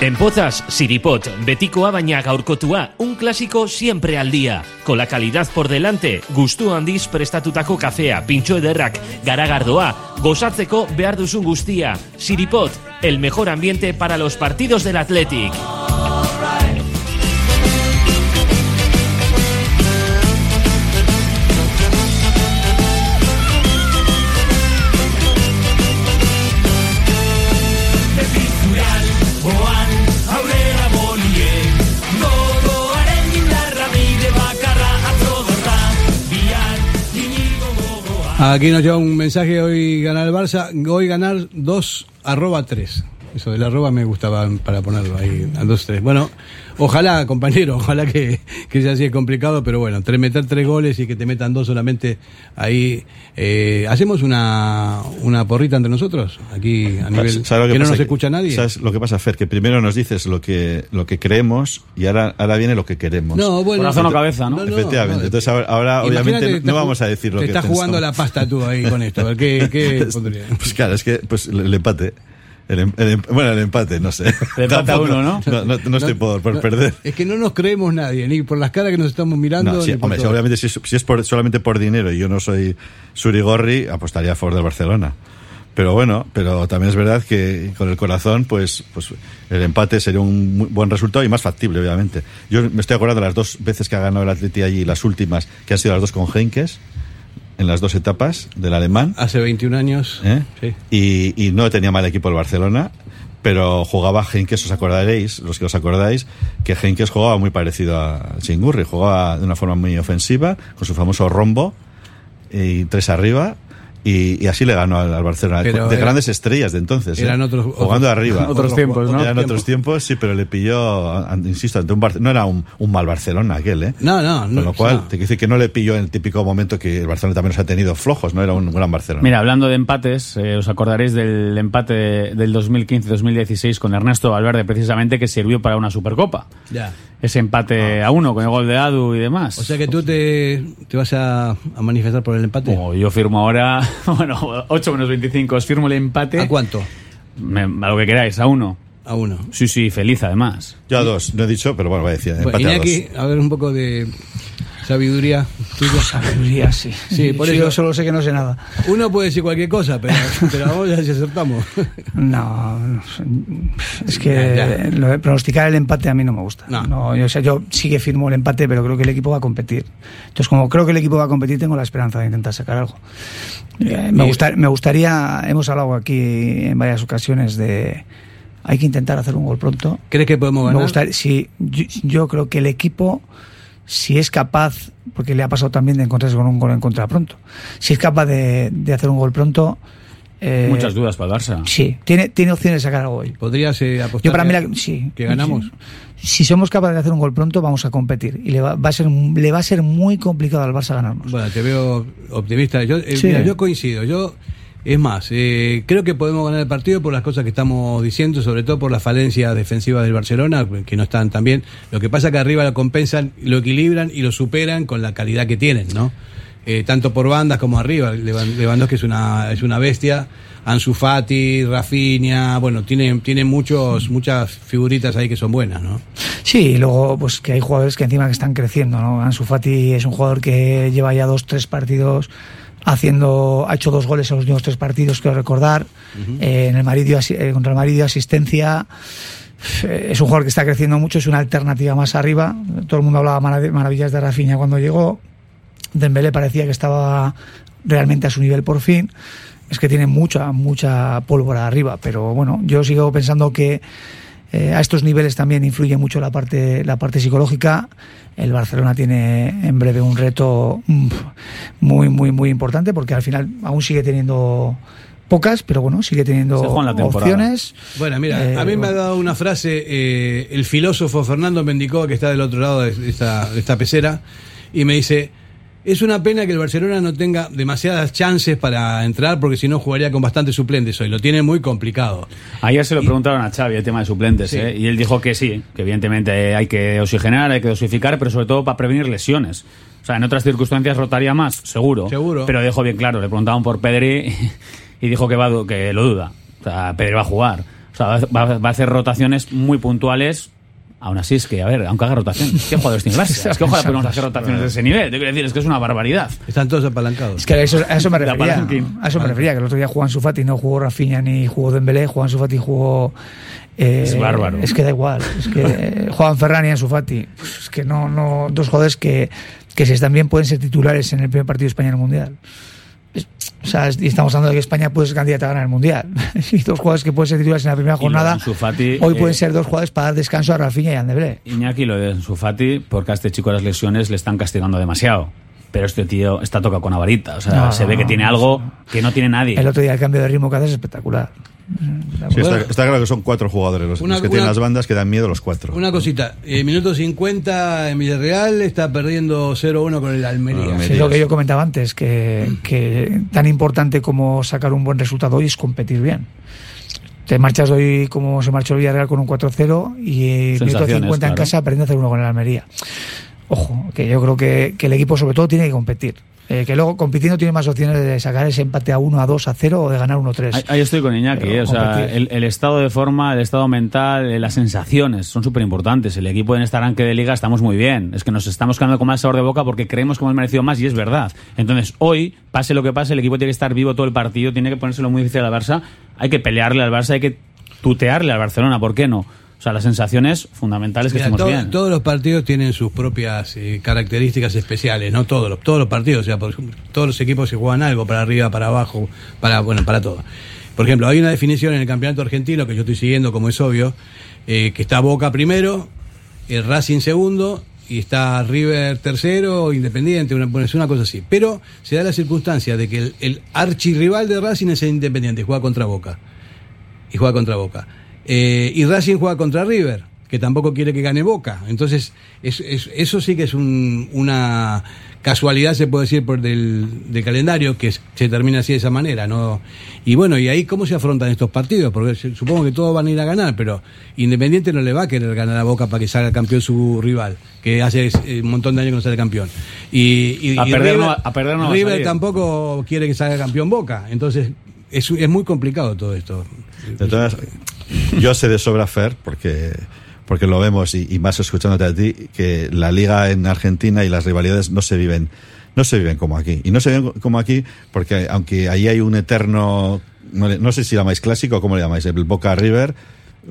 En Pozas, Siripot, Betikoa baina gaurkotua, un clásico siempre al día. Con la calidad por delante, gustu handiz prestatutako kafea, pintxo ederrak, garagardoa, gozatzeko behar duzun guztia. Siripot, el mejor ambiente para los partidos del Athletic. Aquí nos lleva un mensaje hoy ganar el Barça, hoy ganar 2 arroba 3. Eso del arroba me gustaba para ponerlo ahí, a 2 3. Bueno, ojalá, compañero, ojalá que, que sea así de complicado, pero bueno, tres, meter tres goles y que te metan dos solamente ahí. Eh, ¿Hacemos una, una porrita entre nosotros? Aquí a nivel. ¿Sabes lo que no pasa? nos escucha nadie. ¿Sabes lo que pasa, Fer? Que primero nos dices lo que, lo que creemos y ahora, ahora viene lo que queremos. No, bueno. Corazón o cabeza, ¿no? No, no, Efectivamente. no. Entonces ahora, ahora, obviamente no, vamos a decir lo te que estás jugando pensamos. la pasta tú ahí con esto. A ver, ¿qué, qué pondría? Pues claro, es que pues el empate. El, em- el em- bueno, el empate, no sé. El empate a Tampoco- uno, ¿no? No, no- no estoy por, por No, perder. Es que no nos creemos nadie, ni por las caras que nos estamos mirando. No, sí, ni por hombre, obviamente si es, si es por, solamente por dinero y yo no soy Surigorri, apostaría a favor del Barcelona. Pero bueno, pero también es verdad que con el corazón, pues, pues el empate sería un muy buen resultado y más factible, obviamente. Yo me estoy acordando de las dos veces que ha ganado el Atleti allí, las últimas, que han sido las dos con Henkes. En las dos etapas del alemán. Hace 21 años. ¿eh? Sí. Y, y no tenía mal equipo el Barcelona, pero jugaba Henkes, os acordaréis, los que os acordáis, que Henkes jugaba muy parecido a Chingurri, jugaba de una forma muy ofensiva, con su famoso rombo y tres arriba. Y, y así le ganó al, al Barcelona, Pero de era- grandes estrellas de entonces. ¿eh? eran otros- jugando otros- arriba. otros tiempos, ¿no? Eran otros tiempos, sí, pero le pilló, insisto, ante un Bar- no era un, un mal Barcelona aquel, ¿eh? No, no, no. Con lo cual, no. te quiero decir que no le pilló en el típico momento que el Barcelona también nos ha tenido flojos, no era un gran Barcelona. Mira, hablando de empates, eh, os acordaréis del empate del 2015-2016 con Ernesto Valverde, precisamente, que sirvió para una Supercopa. Ya. Ese empate a uno con el gol de Adu y demás. O sea que tú te, te vas a, a manifestar por el empate. Como yo firmo ahora, bueno, 8 menos 25, os firmo el empate. ¿A cuánto? Me- a lo que queráis, a uno. A uno. Sí, sí, feliz además. Yo a dos, no he dicho, pero bueno, voy a decir, empate a dos. A ver un poco de sabiduría tuya. Sabiduría, sí. Sí, por eso. Yo solo sé que no sé nada. Uno puede decir cualquier cosa, pero, pero vamos si acertamos. No, es que Ya, ya. lo de pronosticar el empate a mí no me gusta. No. yo, o sea, yo sí que firmo el empate, pero creo que el equipo va a competir. Entonces, como creo que el equipo va a competir, tengo la esperanza de intentar sacar algo. Eh, me, gusta- me gustaría, hemos hablado aquí en varias ocasiones de hay que intentar hacer un gol pronto. ¿Crees que podemos ganar? Me gustaría, sí, yo, yo creo que el equipo, si es capaz, porque le ha pasado también de encontrarse con un gol en contra pronto, si es capaz de, de hacer un gol pronto. eh, Muchas dudas para el Barça. Sí, tiene, tiene opciones de sacar algo hoy. ¿Podrías eh, apostar Yo para mí, la- sí. que ganamos? Sí. Si somos capaces de hacer un gol pronto, vamos a competir. Y le va, va a, ser, le va a ser muy complicado al Barça ganarnos. Bueno, te veo optimista. Yo, eh, Sí. mira, yo coincido. Yo, es más, eh, creo que podemos ganar el partido por las cosas que estamos diciendo, sobre todo por las falencias defensivas del Barcelona, que no están tan bien. Lo que pasa que arriba lo compensan, lo equilibran y lo superan con la calidad que tienen, ¿no? Eh, tanto por bandas como arriba. Lewandowski es una, es una bestia. Ansu Fati, Rafinha, bueno, tiene, tiene muchos, muchas figuritas ahí que son buenas, ¿no? Sí, y luego pues que hay jugadores que encima que están creciendo, ¿no? Ansu Fati es un jugador que lleva ya dos, tres partidos haciendo, ha hecho dos goles en los últimos tres partidos, quiero recordar. Eh, en el Madrid dio eh, contra el Madrid dio asistencia. Eh, Es un jugador que está creciendo mucho, es una alternativa más arriba. Todo el mundo hablaba marav- maravillas de Rafinha cuando llegó. Dembélé parecía que estaba realmente a su nivel por fin. Es que tiene mucha, mucha pólvora arriba, pero bueno, yo sigo pensando que eh, a estos niveles también influye mucho la parte, la parte psicológica. El Barcelona tiene en breve un reto mm, muy, muy, muy importante porque al final aún sigue teniendo pocas, pero bueno, sigue teniendo opciones. Bueno, mira, Eh, a mí me ha dado una frase eh, el filósofo Fernando Mendicó, que está del otro lado de esta, de esta pecera, y me dice, es una pena que el Barcelona no tenga demasiadas chances para entrar, porque si no jugaría con bastantes suplentes hoy, lo tiene muy complicado. Ayer se lo preguntaron a Xavi el tema de suplentes, Sí. ¿eh? y él dijo que sí, que evidentemente hay que oxigenar, hay que dosificar, pero sobre todo para prevenir lesiones. O sea, en otras circunstancias rotaría más, seguro. Seguro. Pero dejó bien claro, le preguntaban por Pedri y dijo que, va, que lo duda. O sea, Pedri va a jugar. O sea, va, va- va a hacer rotaciones muy puntuales. Aún así es que, a ver, aunque haga rotaciones, ¿qué jugadores tiene Barça? Es que ojalá podemos hacer rotaciones de ese nivel. Te quiero decir, es que es una barbaridad. Están todos apalancados. Es que a eso, a eso me La refería. A eso me refería, que el otro día jugó Ansu Fati, no jugó Rafinha ni jugó Dembélé, jugó Ansu Fati y jugó... eh, Es bárbaro. Es que da igual. Es que juegan Ferran y Ansu Fati. Pues es que no, no, dos jugadores que, que si están bien pueden ser titulares en el primer partido de España en el Mundial. O sea, estamos hablando de que España puede ser candidata a ganar el Mundial. y dos jugadores que pueden ser titulares en la primera jornada, Fati, hoy eh, pueden ser dos jugadores para dar descanso a Rafinha y a Dembélé. Iñaki, lo de Sufati, porque a este chico las lesiones le están castigando demasiado. Pero este tío está tocado con la varita. O sea, No, se ve que tiene no, algo que no tiene nadie. El otro día el cambio de ritmo que hace es espectacular. Sí, está, está claro que son cuatro jugadores los, Una- los que tienen las bandas que dan miedo los cuatro. Una cosita, eh, minuto 50 en Villarreal, está perdiendo 0-1 con el Almería. Almería. Es lo que yo comentaba antes, que, que tan importante como sacar un buen resultado hoy es competir bien. Te marchas hoy como se marchó el Villarreal con un 4-0 y minuto Sensaciones, 50 en casa perdiendo 0-1 con el Almería. Ojo, que yo creo que, que el equipo sobre todo tiene que competir. Eh, que luego compitiendo tiene más opciones de sacar ese empate a 1, a 2, a 0 o de ganar 1-3. Ahí, ahí estoy con Iñaki, eh, o sea, el estado de forma, el estado mental, eh, las sensaciones son súper importantes. El equipo en este arranque de liga estamos muy bien. Es que nos estamos quedando con más sabor de boca porque creemos que hemos merecido más y es verdad. Entonces, hoy, pase lo que pase, el equipo tiene que estar vivo todo el partido, tiene que ponérselo muy difícil al Barça. Hay que pelearle al Barça, hay que tutearle al Barcelona, ¿por qué no? O sea, las sensaciones fundamentales que Mira, estemos to- bien. Todos los partidos tienen sus propias eh, características especiales, no todos los, todos los partidos, o sea, por ejemplo, todos los equipos se juegan algo para arriba, para abajo, para bueno, para todo. Por ejemplo, hay una definición en el campeonato argentino que yo estoy siguiendo, como es obvio, eh, que está Boca primero, el Racing segundo y está River tercero, Independiente, una, bueno, es una cosa así. Pero se da la circunstancia de que el, el archirrival de Racing es el Independiente, juega contra Boca y juega contra Boca. Eh, y Racing juega contra River, que tampoco quiere que gane Boca. Entonces, es- es- eso sí que es un- una casualidad, se puede decir, por del, del calendario, que se termina así de esa manera. ¿no? Y bueno, ¿y ahí cómo se afrontan estos partidos? Porque supongo que todos van a ir a ganar, pero Independiente no le va a querer ganar a Boca para que salga campeón su rival, que hace eh, un montón de años que no sale campeón. Y, y- A y perder River, no a perder no va a River tampoco quiere que salga campeón Boca. Entonces, es, es muy complicado todo esto. De todas- yo sé de sobra, Fer, porque, porque lo vemos y, y más escuchándote a ti, que la liga en Argentina y las rivalidades no se viven, no se viven como aquí. Y no se viven como aquí porque aunque ahí hay un eterno, no, sé si llamáis clásico o cómo le llamáis, el Boca River,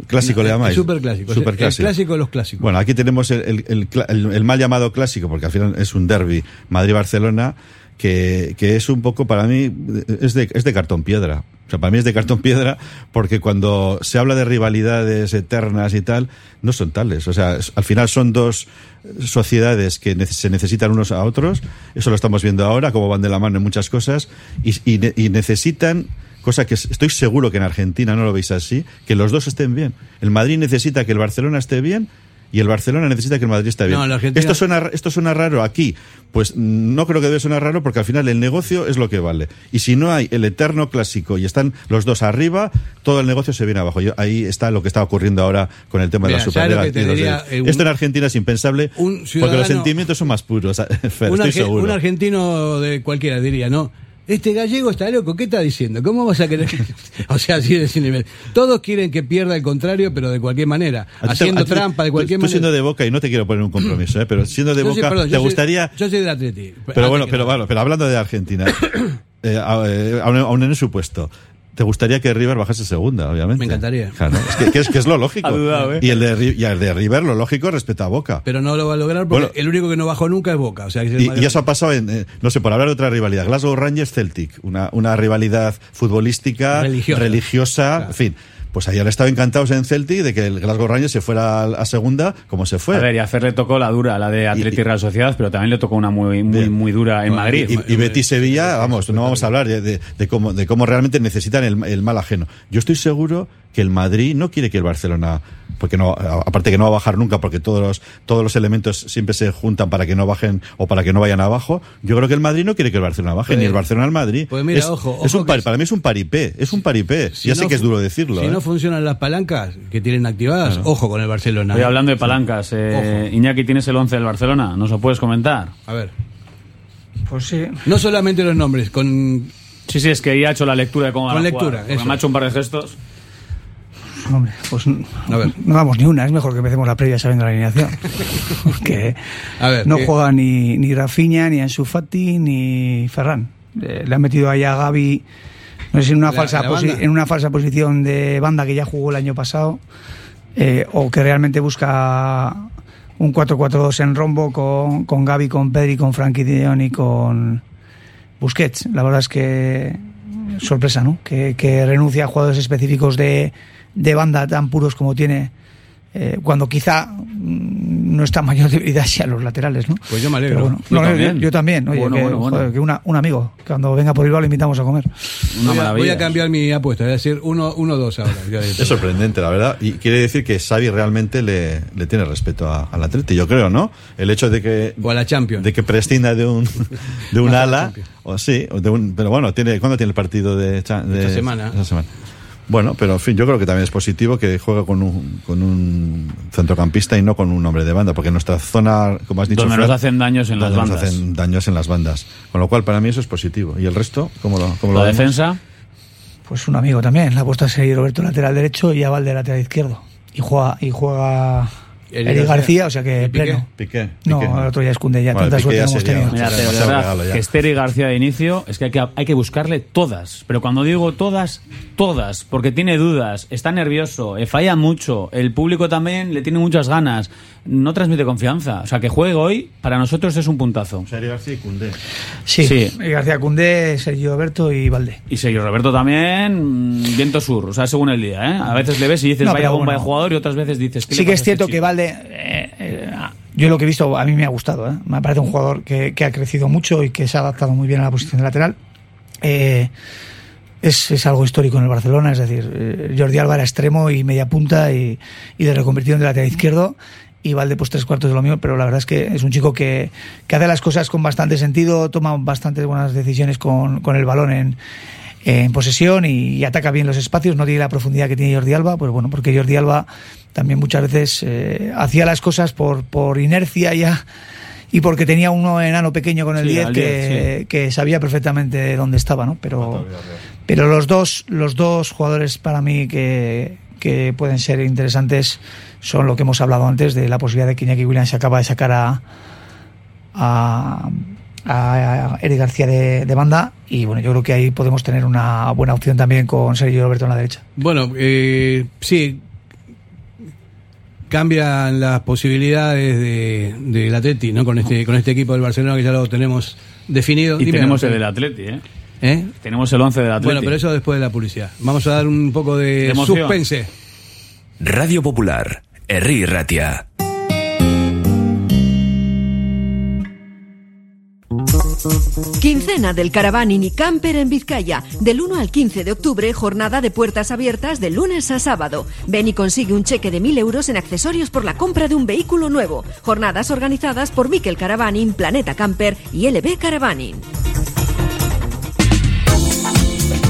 clásico le llamáis. Super clásico. El Superclásico. clásico de los clásicos. Bueno, aquí tenemos el, el- el el- el mal llamado clásico, porque al final es un derby Madrid-Barcelona, que, es un poco para mí, es de, es de cartón piedra. O sea, para mí es de cartón piedra, porque cuando se habla de rivalidades eternas y tal, no son tales. O sea, al final son dos sociedades que se necesitan unos a otros. Eso lo estamos viendo ahora, cómo van de la mano en muchas cosas, y, y ne- y necesitan cosa que es- estoy seguro que en Argentina no lo veis así, que los dos estén bien. El Madrid necesita que el Barcelona esté bien y el Barcelona necesita que el Madrid esté bien. No, Argentina- esto, suena, esto suena raro aquí. Pues no creo que debe sonar raro porque al final el negocio es lo que vale. Y si no hay el eterno clásico y están los dos arriba, todo el negocio se viene abajo. Yo- ahí está lo que está ocurriendo ahora con el tema Mira, de la ¿sabes lo Superliga. diría, eh, un- Esto en Argentina es impensable porque los sentimientos son más puros. Fer, estoy seguro. un argentino de cualquiera diría, ¿no? Este gallego está loco, ¿qué está diciendo? ¿Cómo vas a querer? que- o sea, así de ese nivel. Todos quieren que pierda el contrario, pero de cualquier manera. A ti te- Haciendo trampa de tú- cualquier tú manera. siendo de Boca, y no te quiero poner un compromiso, ¿eh? pero siendo de Yo soy- Boca, perdón, ¿te yo soy- gustaría...? yo soy del Atleti. Pero Antes bueno, pero, pero hablando de Argentina, eh, eh, aún en el supuesto, ¿te gustaría que River bajase segunda, obviamente? Me encantaría. Claro, es que, que es, que es lo lógico. Dudado, ¿eh? y, el de, y el de River, lo lógico, respeta a Boca. Pero no lo va a lograr porque Bueno. el único que no bajó nunca es Boca. O sea, es Y, y eso ha pasado en, eh, no sé, por hablar de otra rivalidad, Glasgow Rangers Celtic, una, una rivalidad futbolística, Religiosa. religiosa, en fin. Pues ayer han estado encantados en Celtic de que el Glasgow Rangers se fuera a, segunda, como se fue. A ver, y a Fer le tocó la dura, la de Atleti y Real Sociedad, pero también le tocó una muy, muy, muy dura en Madrid. Y, y Betis Sevilla, vamos, no vamos a hablar de, de- de cómo, de cómo realmente necesitan el, el mal ajeno. Yo estoy seguro que el Madrid no quiere que el Barcelona, porque no, a- aparte que no va a bajar nunca, porque todos los, todos los elementos siempre se juntan para que no bajen o para que no vayan abajo. Yo creo que el Madrid no quiere que el Barcelona baje, Pues- ni el Barcelona al Madrid. pues mira, es, ojo, es ojo un para mí es un paripé, es un paripé. Si ya sé que es duro decirlo. Si ¿eh? no funcionan las palancas que tienen activadas, ojo con el Barcelona. Oye, ¿eh? hablando de palancas, eh, Iñaki, ¿tienes el 11 del Barcelona? ¿Nos lo puedes comentar? A ver. Pues sí. No solamente los nombres, con. Sí, sí, es que ya ha hecho la lectura de cómo Con a lectura, jugar, eso. Me ha hecho un par de gestos. Hombre, pues A ver. no damos ni una, es mejor que empecemos la previa sabiendo la alineación. Porque A ver, no juega ni, ni Rafinha, ni Ansu Fati, ni Ferran. Eh, le han metido ahí a Gaby, no sé si en una, ¿La- falsa la en una falsa posición de banda que ya jugó el año pasado, eh, o que realmente busca un 4-4-2 en rombo con, con Gaby, con Pedri, con Frankie de Jong y con Busquets. La verdad es que sorpresa, ¿no? Que, que renuncia a jugadores específicos de, de banda tan puros como tiene, eh, cuando quizá mm, nuestra mayor debilidad sea los laterales, ¿no? Pues yo me alegro. Bueno, Yo no, yo- también. yo también. Oye, Bueno, que, bueno, bueno. joder, que una- un amigo, que cuando venga por Bilbao lo invitamos a comer. Una Voy a, maravilla. voy a cambiar mi apuesta, voy a decir 1-2 uno, uno, dos ahora. Es sorprendente, la verdad. Y quiere decir que Xavi realmente le, le tiene respeto a- al Atleti, yo creo, ¿no? El hecho de que O a la Champions. de que prescinda de un de un ala o sí de un, pero bueno tiene ¿cuándo tiene el partido de, de- Esta semana. esta semana? Bueno pero en fin yo creo que también es positivo que juegue con un con un centrocampista y no con un hombre de banda porque en nuestra zona como has dicho Donde nos hacen daños en las donde nos bandas. hacen daños en las bandas con lo cual para mí eso es positivo y el resto cómo lo cómo lo La vemos? defensa, Pues un amigo también. La ha puesto a seguir Roberto lateral derecho y Aval de lateral izquierdo. Y juega, y juega Eric Eric García. García, o sea que ¿Y Piqué? pleno. Piqué. No, el otro ya es Cundé, ya Vale, tanta Piqué suerte ya hemos tenido. Mira, de verdad, que esté Eric García de inicio, es que hay, que hay que buscarle todas. Pero cuando digo todas, todas, porque tiene dudas, está nervioso, eh, falla mucho, el público también le tiene muchas ganas, no transmite confianza. O sea, que juegue hoy, para nosotros es un puntazo. Sergio García y Cundé. Sí, Sí. Eric García Cundé, Sergio Alberto y Valde. Y Sergio Roberto también, mm, viento sur, o sea, según el día, ¿eh? A veces le ves y dices, No, vaya bomba de jugador, y otras veces dices, ¿qué le Sí que es a cierto este que? Valde, eh, eh, yo lo que he visto, a mí me ha gustado. ¿eh? Me parece un jugador que, que ha crecido mucho y que se ha adaptado muy bien a la posición de lateral. Eh, es, es algo histórico en el Barcelona, es decir, eh, Jordi Alba era extremo y media punta y, y de reconvertido de lateral izquierdo. Y Valde, pues tres cuartos de lo mío, pero la verdad es que es un chico que, que hace las cosas con bastante sentido, toma bastante buenas decisiones con, con el balón en, en posesión y, y ataca bien los espacios, no tiene la profundidad que tiene Jordi Alba, pues bueno, porque Jordi Alba también muchas veces eh, hacía las cosas por, por inercia ya y porque tenía uno enano pequeño con el Sí, 10 al que, 10, sí. que sabía perfectamente dónde estaba, ¿no? Pero, pero los dos, los dos jugadores para mí que, que pueden ser interesantes son lo que hemos hablado antes de la posibilidad de que Iñaki Williams se acaba de sacar a, a, a Eric García de, de banda y bueno, yo creo que ahí podemos tener una buena opción también con Sergio Roberto en la derecha. Bueno, eh, sí, cambian las posibilidades de, del Atleti, ¿no? Con este, con este equipo del Barcelona que ya lo tenemos definido. Y Dime, tenemos el del Atleti, ¿eh? ¿Eh? Tenemos el 11 del Atleti. Bueno, pero eso después de la publicidad. Vamos a dar un poco de, De suspense. Radio Popular, Herri Ratia. Quincena del Caravaning y Camper en Vizcaya. Del 1 al 15 de octubre, jornada de puertas abiertas de lunes a sábado. Ven y consigue un cheque de 1.000 euros en accesorios por la compra de un vehículo nuevo. Jornadas organizadas por Miquel Caravaning, Planeta Camper y LB Caravaning.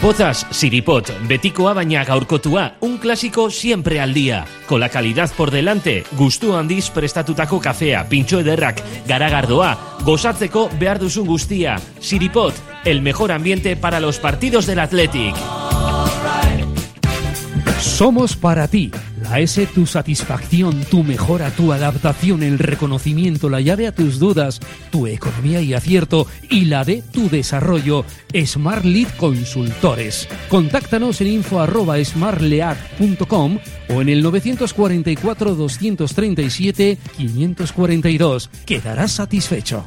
Pozas, Siripot, betikoa baina gaurkotua, un clásico siempre al día. Con la calidad por delante, gustu handiz prestatutako kafea, pintxo ederrak, garagardoa, gozatzeko behar duzun guztia. Siripot, el mejor ambiente para los partidos del Athletic. Somos para ti. La S, tu satisfacción, tu mejora, tu adaptación, el reconocimiento, la llave a tus dudas, tu economía y acierto y la de tu desarrollo. Smart Lead Consultores. Contáctanos en info arroba smartlead.com o en el 944 237 542. Quedarás satisfecho.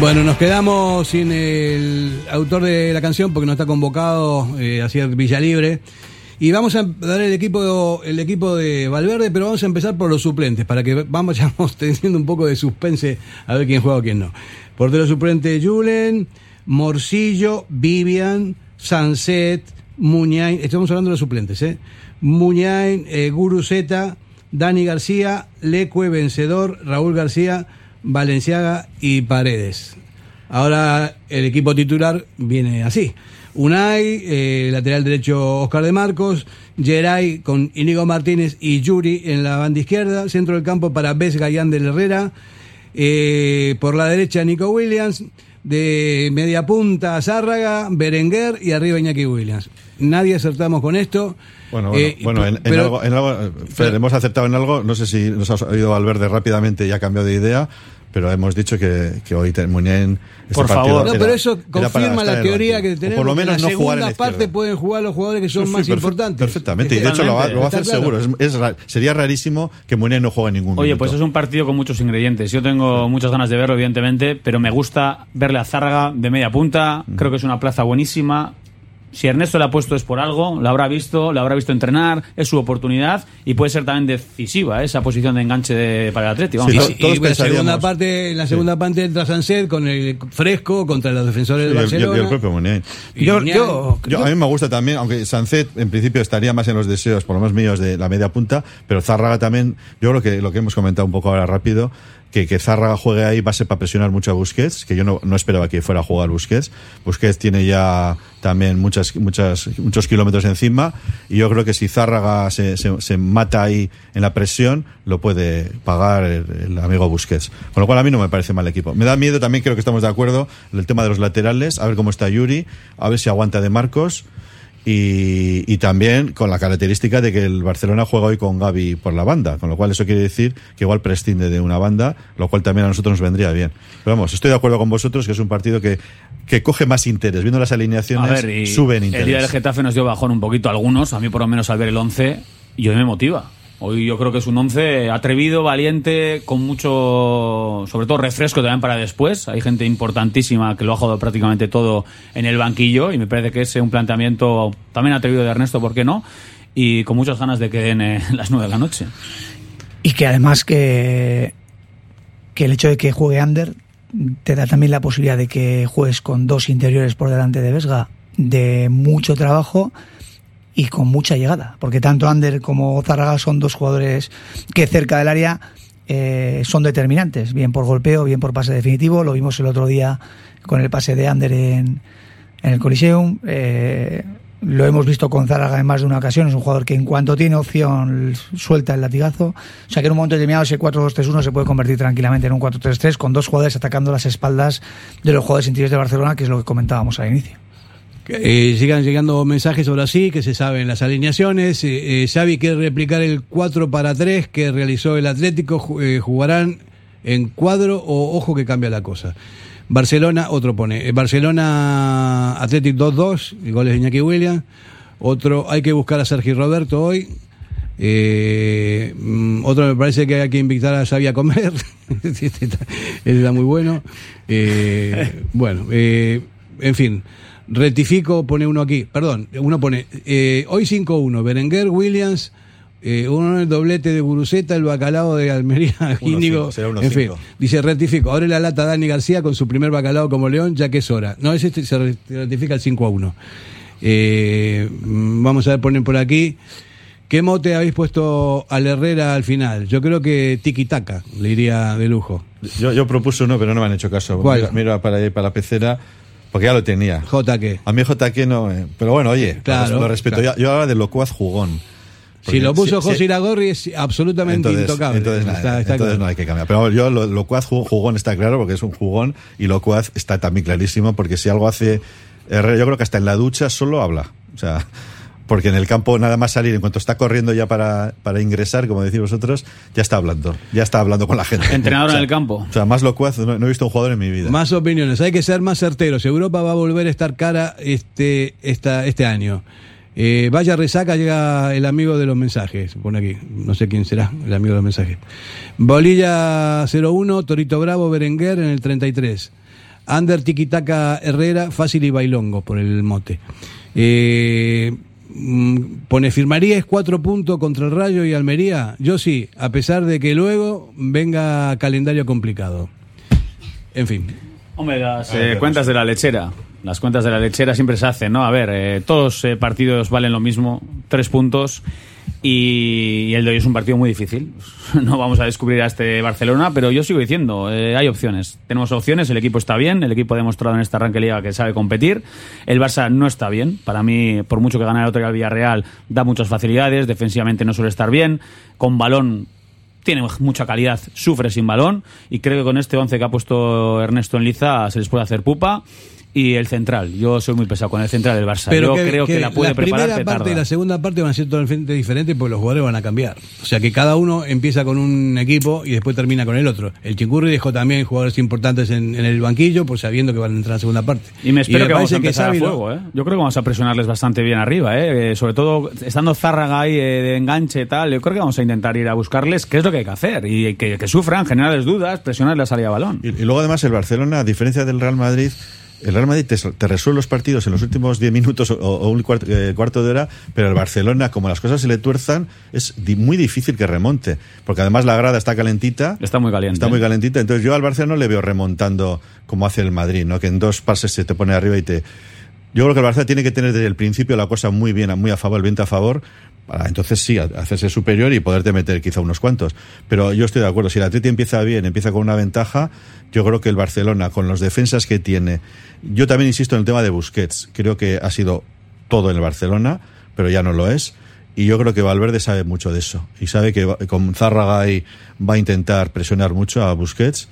Bueno, nos quedamos sin el autor de la canción porque no está convocado eh, hacia Villalibre. Y vamos a dar el equipo, el equipo de Valverde, pero vamos a empezar por los suplentes, para que vamos teniendo un poco de suspense a ver quién juega o quién no. Portero suplente Julen, Morcillo, Vivian, Sanset, Muñain, estamos hablando de los suplentes, ¿eh? Muñain, eh, Guruzeta, Dani García, Lecue, Vencedor, Raúl García, Valenciaga y Paredes. Ahora el equipo titular viene así. Unai, eh, lateral derecho Oscar de Marcos, Geray con Inigo Martínez y Yuri en la banda izquierda, centro del campo para Vesga y Ander Herrera, eh, por la derecha Nico Williams, de media punta Zárraga, Berenguer y arriba Iñaki Williams. Nadie acertamos con esto. Bueno, bueno, Eh, bueno, en, en pero- algo, en algo, eh, hemos acertado en algo, no sé si nos ha oído Valverde rápidamente y ha cambiado de idea, pero hemos dicho que, que hoy Muñén, este Por favor. No, era- pero eso confirma la en teoría que O tenemos. por lo que menos en no la jugar en segunda la izquierda. parte pueden jugar los jugadores que son Sí, más perfe- importantes. Perfectamente, y de hecho lo va, lo va a hacer claro. seguro. Es, es sería rarísimo que Muñén no juegue en ningún Oye, minuto. pues es un partido con muchos ingredientes. Yo tengo muchas ganas de verlo, evidentemente, pero me gusta verle a Zárraga de media punta. Creo que es una plaza buenísima. Si Ernesto le ha puesto es por algo, lo habrá visto, lo habrá visto entrenar, es su oportunidad y puede ser también decisiva ¿eh? esa posición de enganche de, para el Atleti. Vamos, Y, a y la segunda parte, en la segunda parte entra Sanset con el fresco contra los defensores Sí, del y el- y el- y Barcelona. el propio Muñén. Y Yo- Muñén- yo- a mí me gusta también, aunque Sancet en principio estaría más en los deseos, por lo menos míos, de la media punta, pero Zárraga también, yo creo que lo que hemos comentado un poco ahora rápido, que, que Zárraga juegue ahí va a ser para presionar mucho a Busquets, que yo no, no esperaba que fuera a jugar Busquets. Busquets tiene ya también muchas, muchas, muchos kilómetros encima, y yo creo que si Zárraga se, se, se mata ahí en la presión, lo puede pagar el, el amigo Busquets. Con lo cual a mí no me parece mal equipo. Me da miedo también, creo que estamos de acuerdo, el tema de los laterales, a ver cómo está Yuri, a ver si aguanta de Marcos. Y, y también con la característica de que el Barcelona juega hoy con Gaby por la banda, con lo cual eso quiere decir que igual prescinde de una banda, lo cual también a nosotros nos vendría bien. Pero vamos, estoy de acuerdo con vosotros que es un partido que, que coge más interés. Viendo las A alineaciones, ver, y sube en el día del interés. Getafe nos dio bajón un poquito a algunos, a mí por lo menos al ver el 11, y hoy me motiva. Hoy yo creo que es un 11 atrevido, valiente, con mucho, sobre todo refresco también para después. Hay gente importantísima que lo ha jugado prácticamente todo en el banquillo y me parece que es un planteamiento también atrevido de Ernesto, ¿por qué no? Y con muchas ganas de que den eh, las 9 de la noche. Y que además que, que el hecho de que juegue Ander te da también la posibilidad de que juegues con dos interiores por delante de Vesga de mucho trabajo y con mucha llegada, porque tanto Ander como Zárraga son dos jugadores que cerca del área eh, son determinantes, bien por golpeo, bien por pase definitivo, lo vimos el otro día con el pase de Ander en, en el Coliseum, eh, lo hemos visto con Zárraga en más de una ocasión, es un jugador que en cuanto tiene opción suelta el latigazo, o sea que en un momento determinado ese 4-2-3-1 se puede convertir tranquilamente en un 4-3-3 con dos jugadores atacando las espaldas de los jugadores interiores de Barcelona, que es lo que comentábamos al inicio. Eh, sigan llegando mensajes ahora sí, que se saben las alineaciones. Eh, eh, Xavi quiere replicar el 4 para 3 que realizó el Atlético. Eh, jugarán en cuadro o ojo que cambia la cosa. Barcelona, otro pone. eh, Barcelona Atlético 2-2, y goles de Iñaki Williams. Otro, hay que buscar a Sergio Roberto hoy. Eh, mm, otro me parece que hay que invitar a Xavi a comer. Este está, este está muy bueno. Eh, bueno, eh, en fin. Rectifico, pone uno aquí. Perdón, uno pone. eh, hoy 5-1. Berenguer, Williams. Eh, uno en el doblete de Guruceta, el bacalao de Almería, uno en fin, dice rectifico. Abre la lata Dani García con su primer bacalao como León, ya que es hora. No, ese se re- rectifica el 5 a 1. Eh, mm, vamos a ver, ponen por aquí. ¿Qué mote habéis puesto al Herrera al final? Yo creo que tiki taka, le iría de lujo. Yo, yo propuse uno, pero no me han hecho caso. ¿Cuál? Mira, para para la pecera, porque ya lo tenía. JK. A mí JK no, eh, pero bueno, oye, Claro, lo respeto. claro. Yo, yo hablaba de Locuaz jugón. Si Porque lo puso sí- José Iragorri es absolutamente entonces, intocable. Entonces, nada, Está- está entonces claro. no hay que cambiar. Pero yo, lo, Locuaz ju- jugón está claro porque es un jugón y Locuaz está también clarísimo porque si algo hace Herrera, yo creo que hasta en la ducha solo habla. O sea, porque en el campo nada más salir, en cuanto está corriendo ya para, para ingresar, como decís vosotros, ya está hablando. Ya está hablando con la gente. Entrenador O sea, en el campo. O sea, más Locuaz no, no he visto un jugador en mi vida. Más opiniones, hay que ser más certeros. Europa va a volver a estar cara este, esta, este año. Eh, vaya resaca, llega el amigo de los mensajes. Pone aquí, no sé quién será el amigo de los mensajes. Bolilla 01, Torito Bravo, Berenguer en el 33. Ander Tiquitaca Herrera, fácil y bailongo por el mote. Eh, pone, ¿firmarías cuatro puntos contra el Rayo y Almería? Yo sí, a pesar de que luego venga calendario complicado. En fin. Hombre, las eh, cuentas de la lechera. Las cuentas de la lechera siempre se hacen, ¿no? A ver, eh, todos eh, partidos valen lo mismo, tres puntos. Y, el de hoy es un partido muy difícil. No vamos a descubrir a este Barcelona, pero yo sigo diciendo, eh, hay opciones. Tenemos opciones, el equipo está bien, el equipo ha demostrado en este arranque liga que sabe competir. El Barça no está bien. Para mí, por mucho que gane el otro día el Villarreal, da muchas facilidades. Defensivamente no suele estar bien. Con balón tiene mucha calidad, sufre sin balón. Y creo que con este 11 que ha puesto Ernesto en Liza se les puede hacer pupa. Y el central, yo soy muy pesado con el central del Barça. yo creo que, la puede preparar. La primera parte y la segunda parte van a ser totalmente diferentes porque los jugadores van a cambiar. O sea que cada uno empieza con un equipo y después termina con el otro. El Chingurri dejó también jugadores importantes en, en el banquillo, pues sabiendo que van a entrar en la segunda parte. Y me espero que vamos a empezar a fuego, ¿eh? Yo creo que vamos a presionarles bastante bien arriba, ¿eh? Eh, Sobre todo, estando Zárraga ahí eh, de enganche y tal, yo creo que vamos a intentar ir a buscarles qué es lo que hay que hacer. Y que, que sufran, generarles dudas, presionar la salida de balón. Y, y luego además el Barcelona, a diferencia del Real Madrid, el Real Madrid te, te resuelve los partidos en los últimos 10 minutos o, o un cuarto, eh, cuarto de hora, pero el Barcelona, como las cosas se le tuerzan, es di- muy difícil que remonte, porque además la grada está calentita. Está muy caliente. Está muy calentita, entonces yo al Barcelona no le veo remontando como hace el Madrid, ¿no? que en dos pases se te pone arriba y te... Yo creo que el Barça tiene que tener desde el principio la cosa muy bien, muy a favor, el viento a favor, entonces sí, hacerse superior y poderte meter quizá unos cuantos. Pero yo estoy de acuerdo, si el Atleti empieza bien, empieza con una ventaja, yo creo que el Barcelona, con los defensas que tiene, yo también insisto en el tema de Busquets, creo que ha sido todo en el Barcelona, pero ya no lo es. Y yo creo que Valverde sabe mucho de eso. Y sabe que con Zárraga ahí va a intentar presionar mucho a Busquets.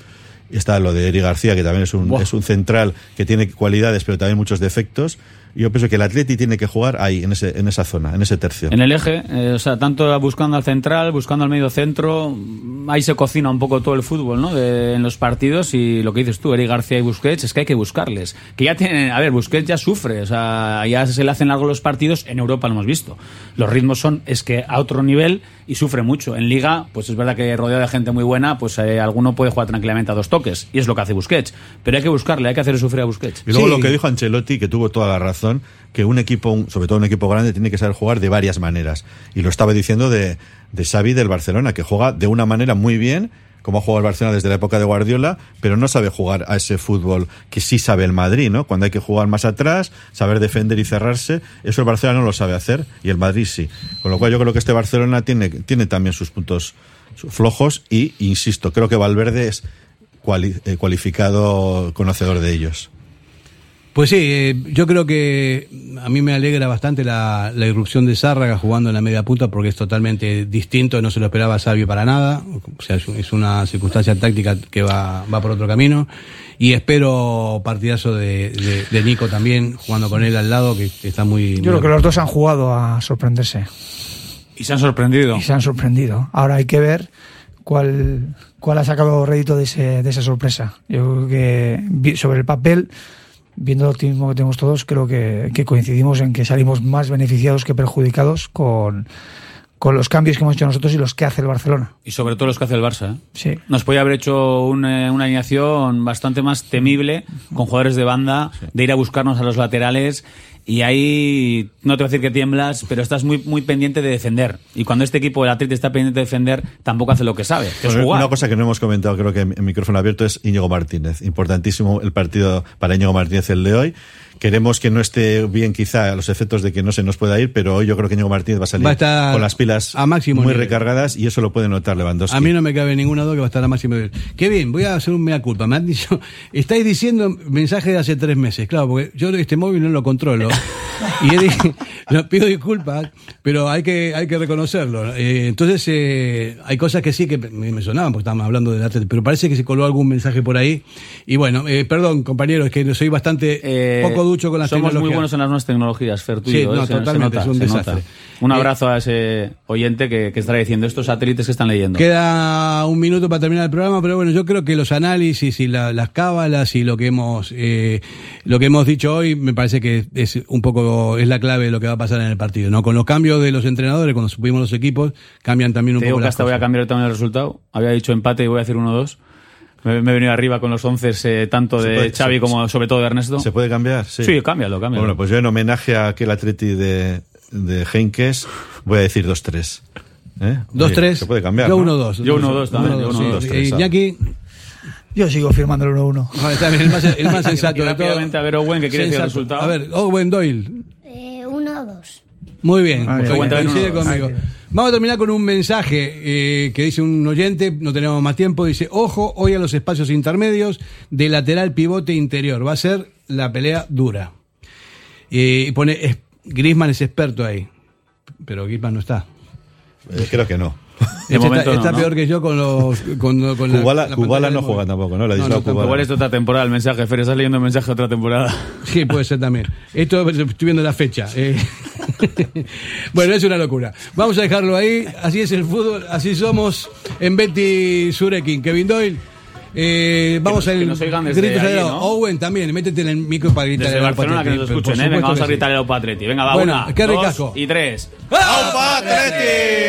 Está lo de Eri García, que también es un, es un central que tiene cualidades, pero también muchos defectos. Yo pienso que el Atleti tiene que jugar ahí, en, ese, en esa zona, en ese tercio. En el eje, eh, o sea, tanto buscando al central, buscando al medio centro, mm, ahí se cocina un poco todo el fútbol, ¿no? En los partidos y lo que dices tú, Eric García y Busquets, es que hay que buscarles. Que ya tienen, a ver, Busquets ya sufre, o sea, ya se le hacen largos los partidos, en Europa lo hemos visto. Los ritmos son, es que a otro nivel y sufre mucho. En Liga, pues es verdad que rodeado de gente muy buena, pues eh, alguno puede jugar tranquilamente a dos toques, y es lo que hace Busquets. Pero hay que buscarle, hay que hacer sufrir a Busquets. Y luego lo que dijo Ancelotti, que tuvo toda la razón, que un equipo, un- sobre todo un equipo grande, tiene que saber jugar de varias maneras. Y lo estaba diciendo de, de Xavi del Barcelona, que juega de una manera muy bien, como ha jugado el Barcelona desde la época de Guardiola, pero no sabe jugar a ese fútbol que sí sabe el Madrid, ¿no? Cuando hay que jugar más atrás, saber defender y cerrarse, eso el Barcelona no lo sabe hacer y el Madrid sí. Con lo cual yo creo que este Barcelona tiene, tiene también sus puntos flojos y, insisto, creo que Valverde es eh, cualificado conocedor de ellos. Pues sí, eh, yo creo que a mí me alegra bastante la, la irrupción de Zárraga jugando en la media punta porque es totalmente distinto, no se lo esperaba Sabio para nada, o sea, es, una circunstancia táctica que va, va por otro camino y espero partidazo de, de- de Nico también, jugando con él al lado, que, está muy... Yo creo que los dos han jugado a sorprenderse. Y se han sorprendido. Y se han sorprendido. Ahora hay que ver cuál, cuál ha sacado rédito de, ese, de esa sorpresa. Yo creo que sobre el papel, viendo el optimismo que tenemos todos, creo que, que coincidimos en que salimos más beneficiados que perjudicados con, con los cambios que hemos hecho nosotros y los que hace el Barcelona. Y sobre todo los que hace el Barça. ¿eh? Sí. Nos podía haber hecho un, eh, una alineación bastante más temible con jugadores de banda, de ir a buscarnos a los laterales. Y ahí, no te voy a decir que tiemblas, pero estás muy, muy pendiente de defender. Y cuando este equipo, el Atleti, está pendiente de defender, tampoco hace lo que sabe, que es jugar. Una cosa que no hemos comentado, creo que en micrófono abierto, es Íñigo Martínez. Importantísimo el partido para Íñigo Martínez el de hoy. Queremos que no esté bien quizá a los efectos de que no se nos pueda ir, pero hoy yo creo que Íñigo Martínez va a salir Va a estar con las pilas a máximo muy nivel. recargadas y eso lo puede notar Lewandowski. A mí no me cabe ninguna duda que va a estar a máximo nivel. Qué bien, voy a hacer un mea culpa. Me han dicho, estáis diciendo mensajes de hace tres meses, claro, porque yo este móvil no lo controlo. y he dicho, no, pido disculpas, pero hay que, hay que reconocerlo. Eh, entonces, eh, hay cosas que sí que me, me sonaban, porque estábamos hablando del Atleti, pero parece que se coló algún mensaje por ahí. Y bueno, eh, perdón, compañeros, es que soy bastante Eh, poco ducho con las Somos muy buenos en las nuevas tecnologías, Fer, tú y Sí, yo, no, Se- se totalmente, nota, es un se desastre. nota. Un abrazo a ese oyente que, que estará diciendo estos satélites que están leyendo. Queda un minuto para terminar el programa, pero bueno, yo creo que los análisis y la- las cábalas y lo que hemos eh, lo que hemos dicho hoy me parece que es un poco es la clave de lo que va a pasar en el partido, ¿no? Con los cambios de los entrenadores, cuando subimos los equipos, cambian también un Te digo poco que las hasta voy a cambiar también el resultado. Había dicho empate y voy a decir 1-2. Me, me he venido arriba con los once, eh, tanto Se de puede- Xavi se- como sobre todo de Ernesto. ¿Se puede cambiar? Sí. Sí, cámbialo, cámbialo. Bueno, pues yo en homenaje a aquel atleti de, de Henkes voy a decir 2-3. ¿Eh? Dos, Oye, tres. Se puede cambiar. Yo ¿no? uno, dos. Yo uno, dos también, yo uno, sí. dos, tres, Y ah. Iñaki, Yo sigo firmando el 1-1. vale, está bien, el más, el más sensato rápidamente a ver Owen, que quiere decir el resultado. A ver, Owen Doyle. Eh, uno o dos. Muy bien, Ah, coincide bien. coincide Uno, dos. Vamos a terminar con un mensaje eh, que dice un oyente, no tenemos más tiempo, dice, ojo, hoy a los espacios intermedios de lateral pivote interior, va a ser la pelea dura. Eh, Y pone, es, Griezmann es experto ahí, pero Griezmann no está. Eh, creo que no. De Este momento está, no, está ¿no? peor que yo con los... Con, con la- Kubala, la Kubala pantalla no juega tampoco, ¿no? La No, no. Kubala. Igual es otra temporada el mensaje, Fer, estás leyendo el mensaje de otra temporada. Sí, puede ser también. Esto estoy viendo la fecha. eh. bueno, es una locura. Vamos a dejarlo ahí. Así es el fútbol, así somos en Betty Surekin. Kevin Doyle. eh, vamos que gritos allí, al- ¿no? Owen también, métete en el micro para gritar Desde al Barcelona que nos escuchen, ¿eh? Venga, vamos a que gritar el Patreti. Venga, va, Bueno, una, qué dos ricasco. y tres. ¡Au, Patreti!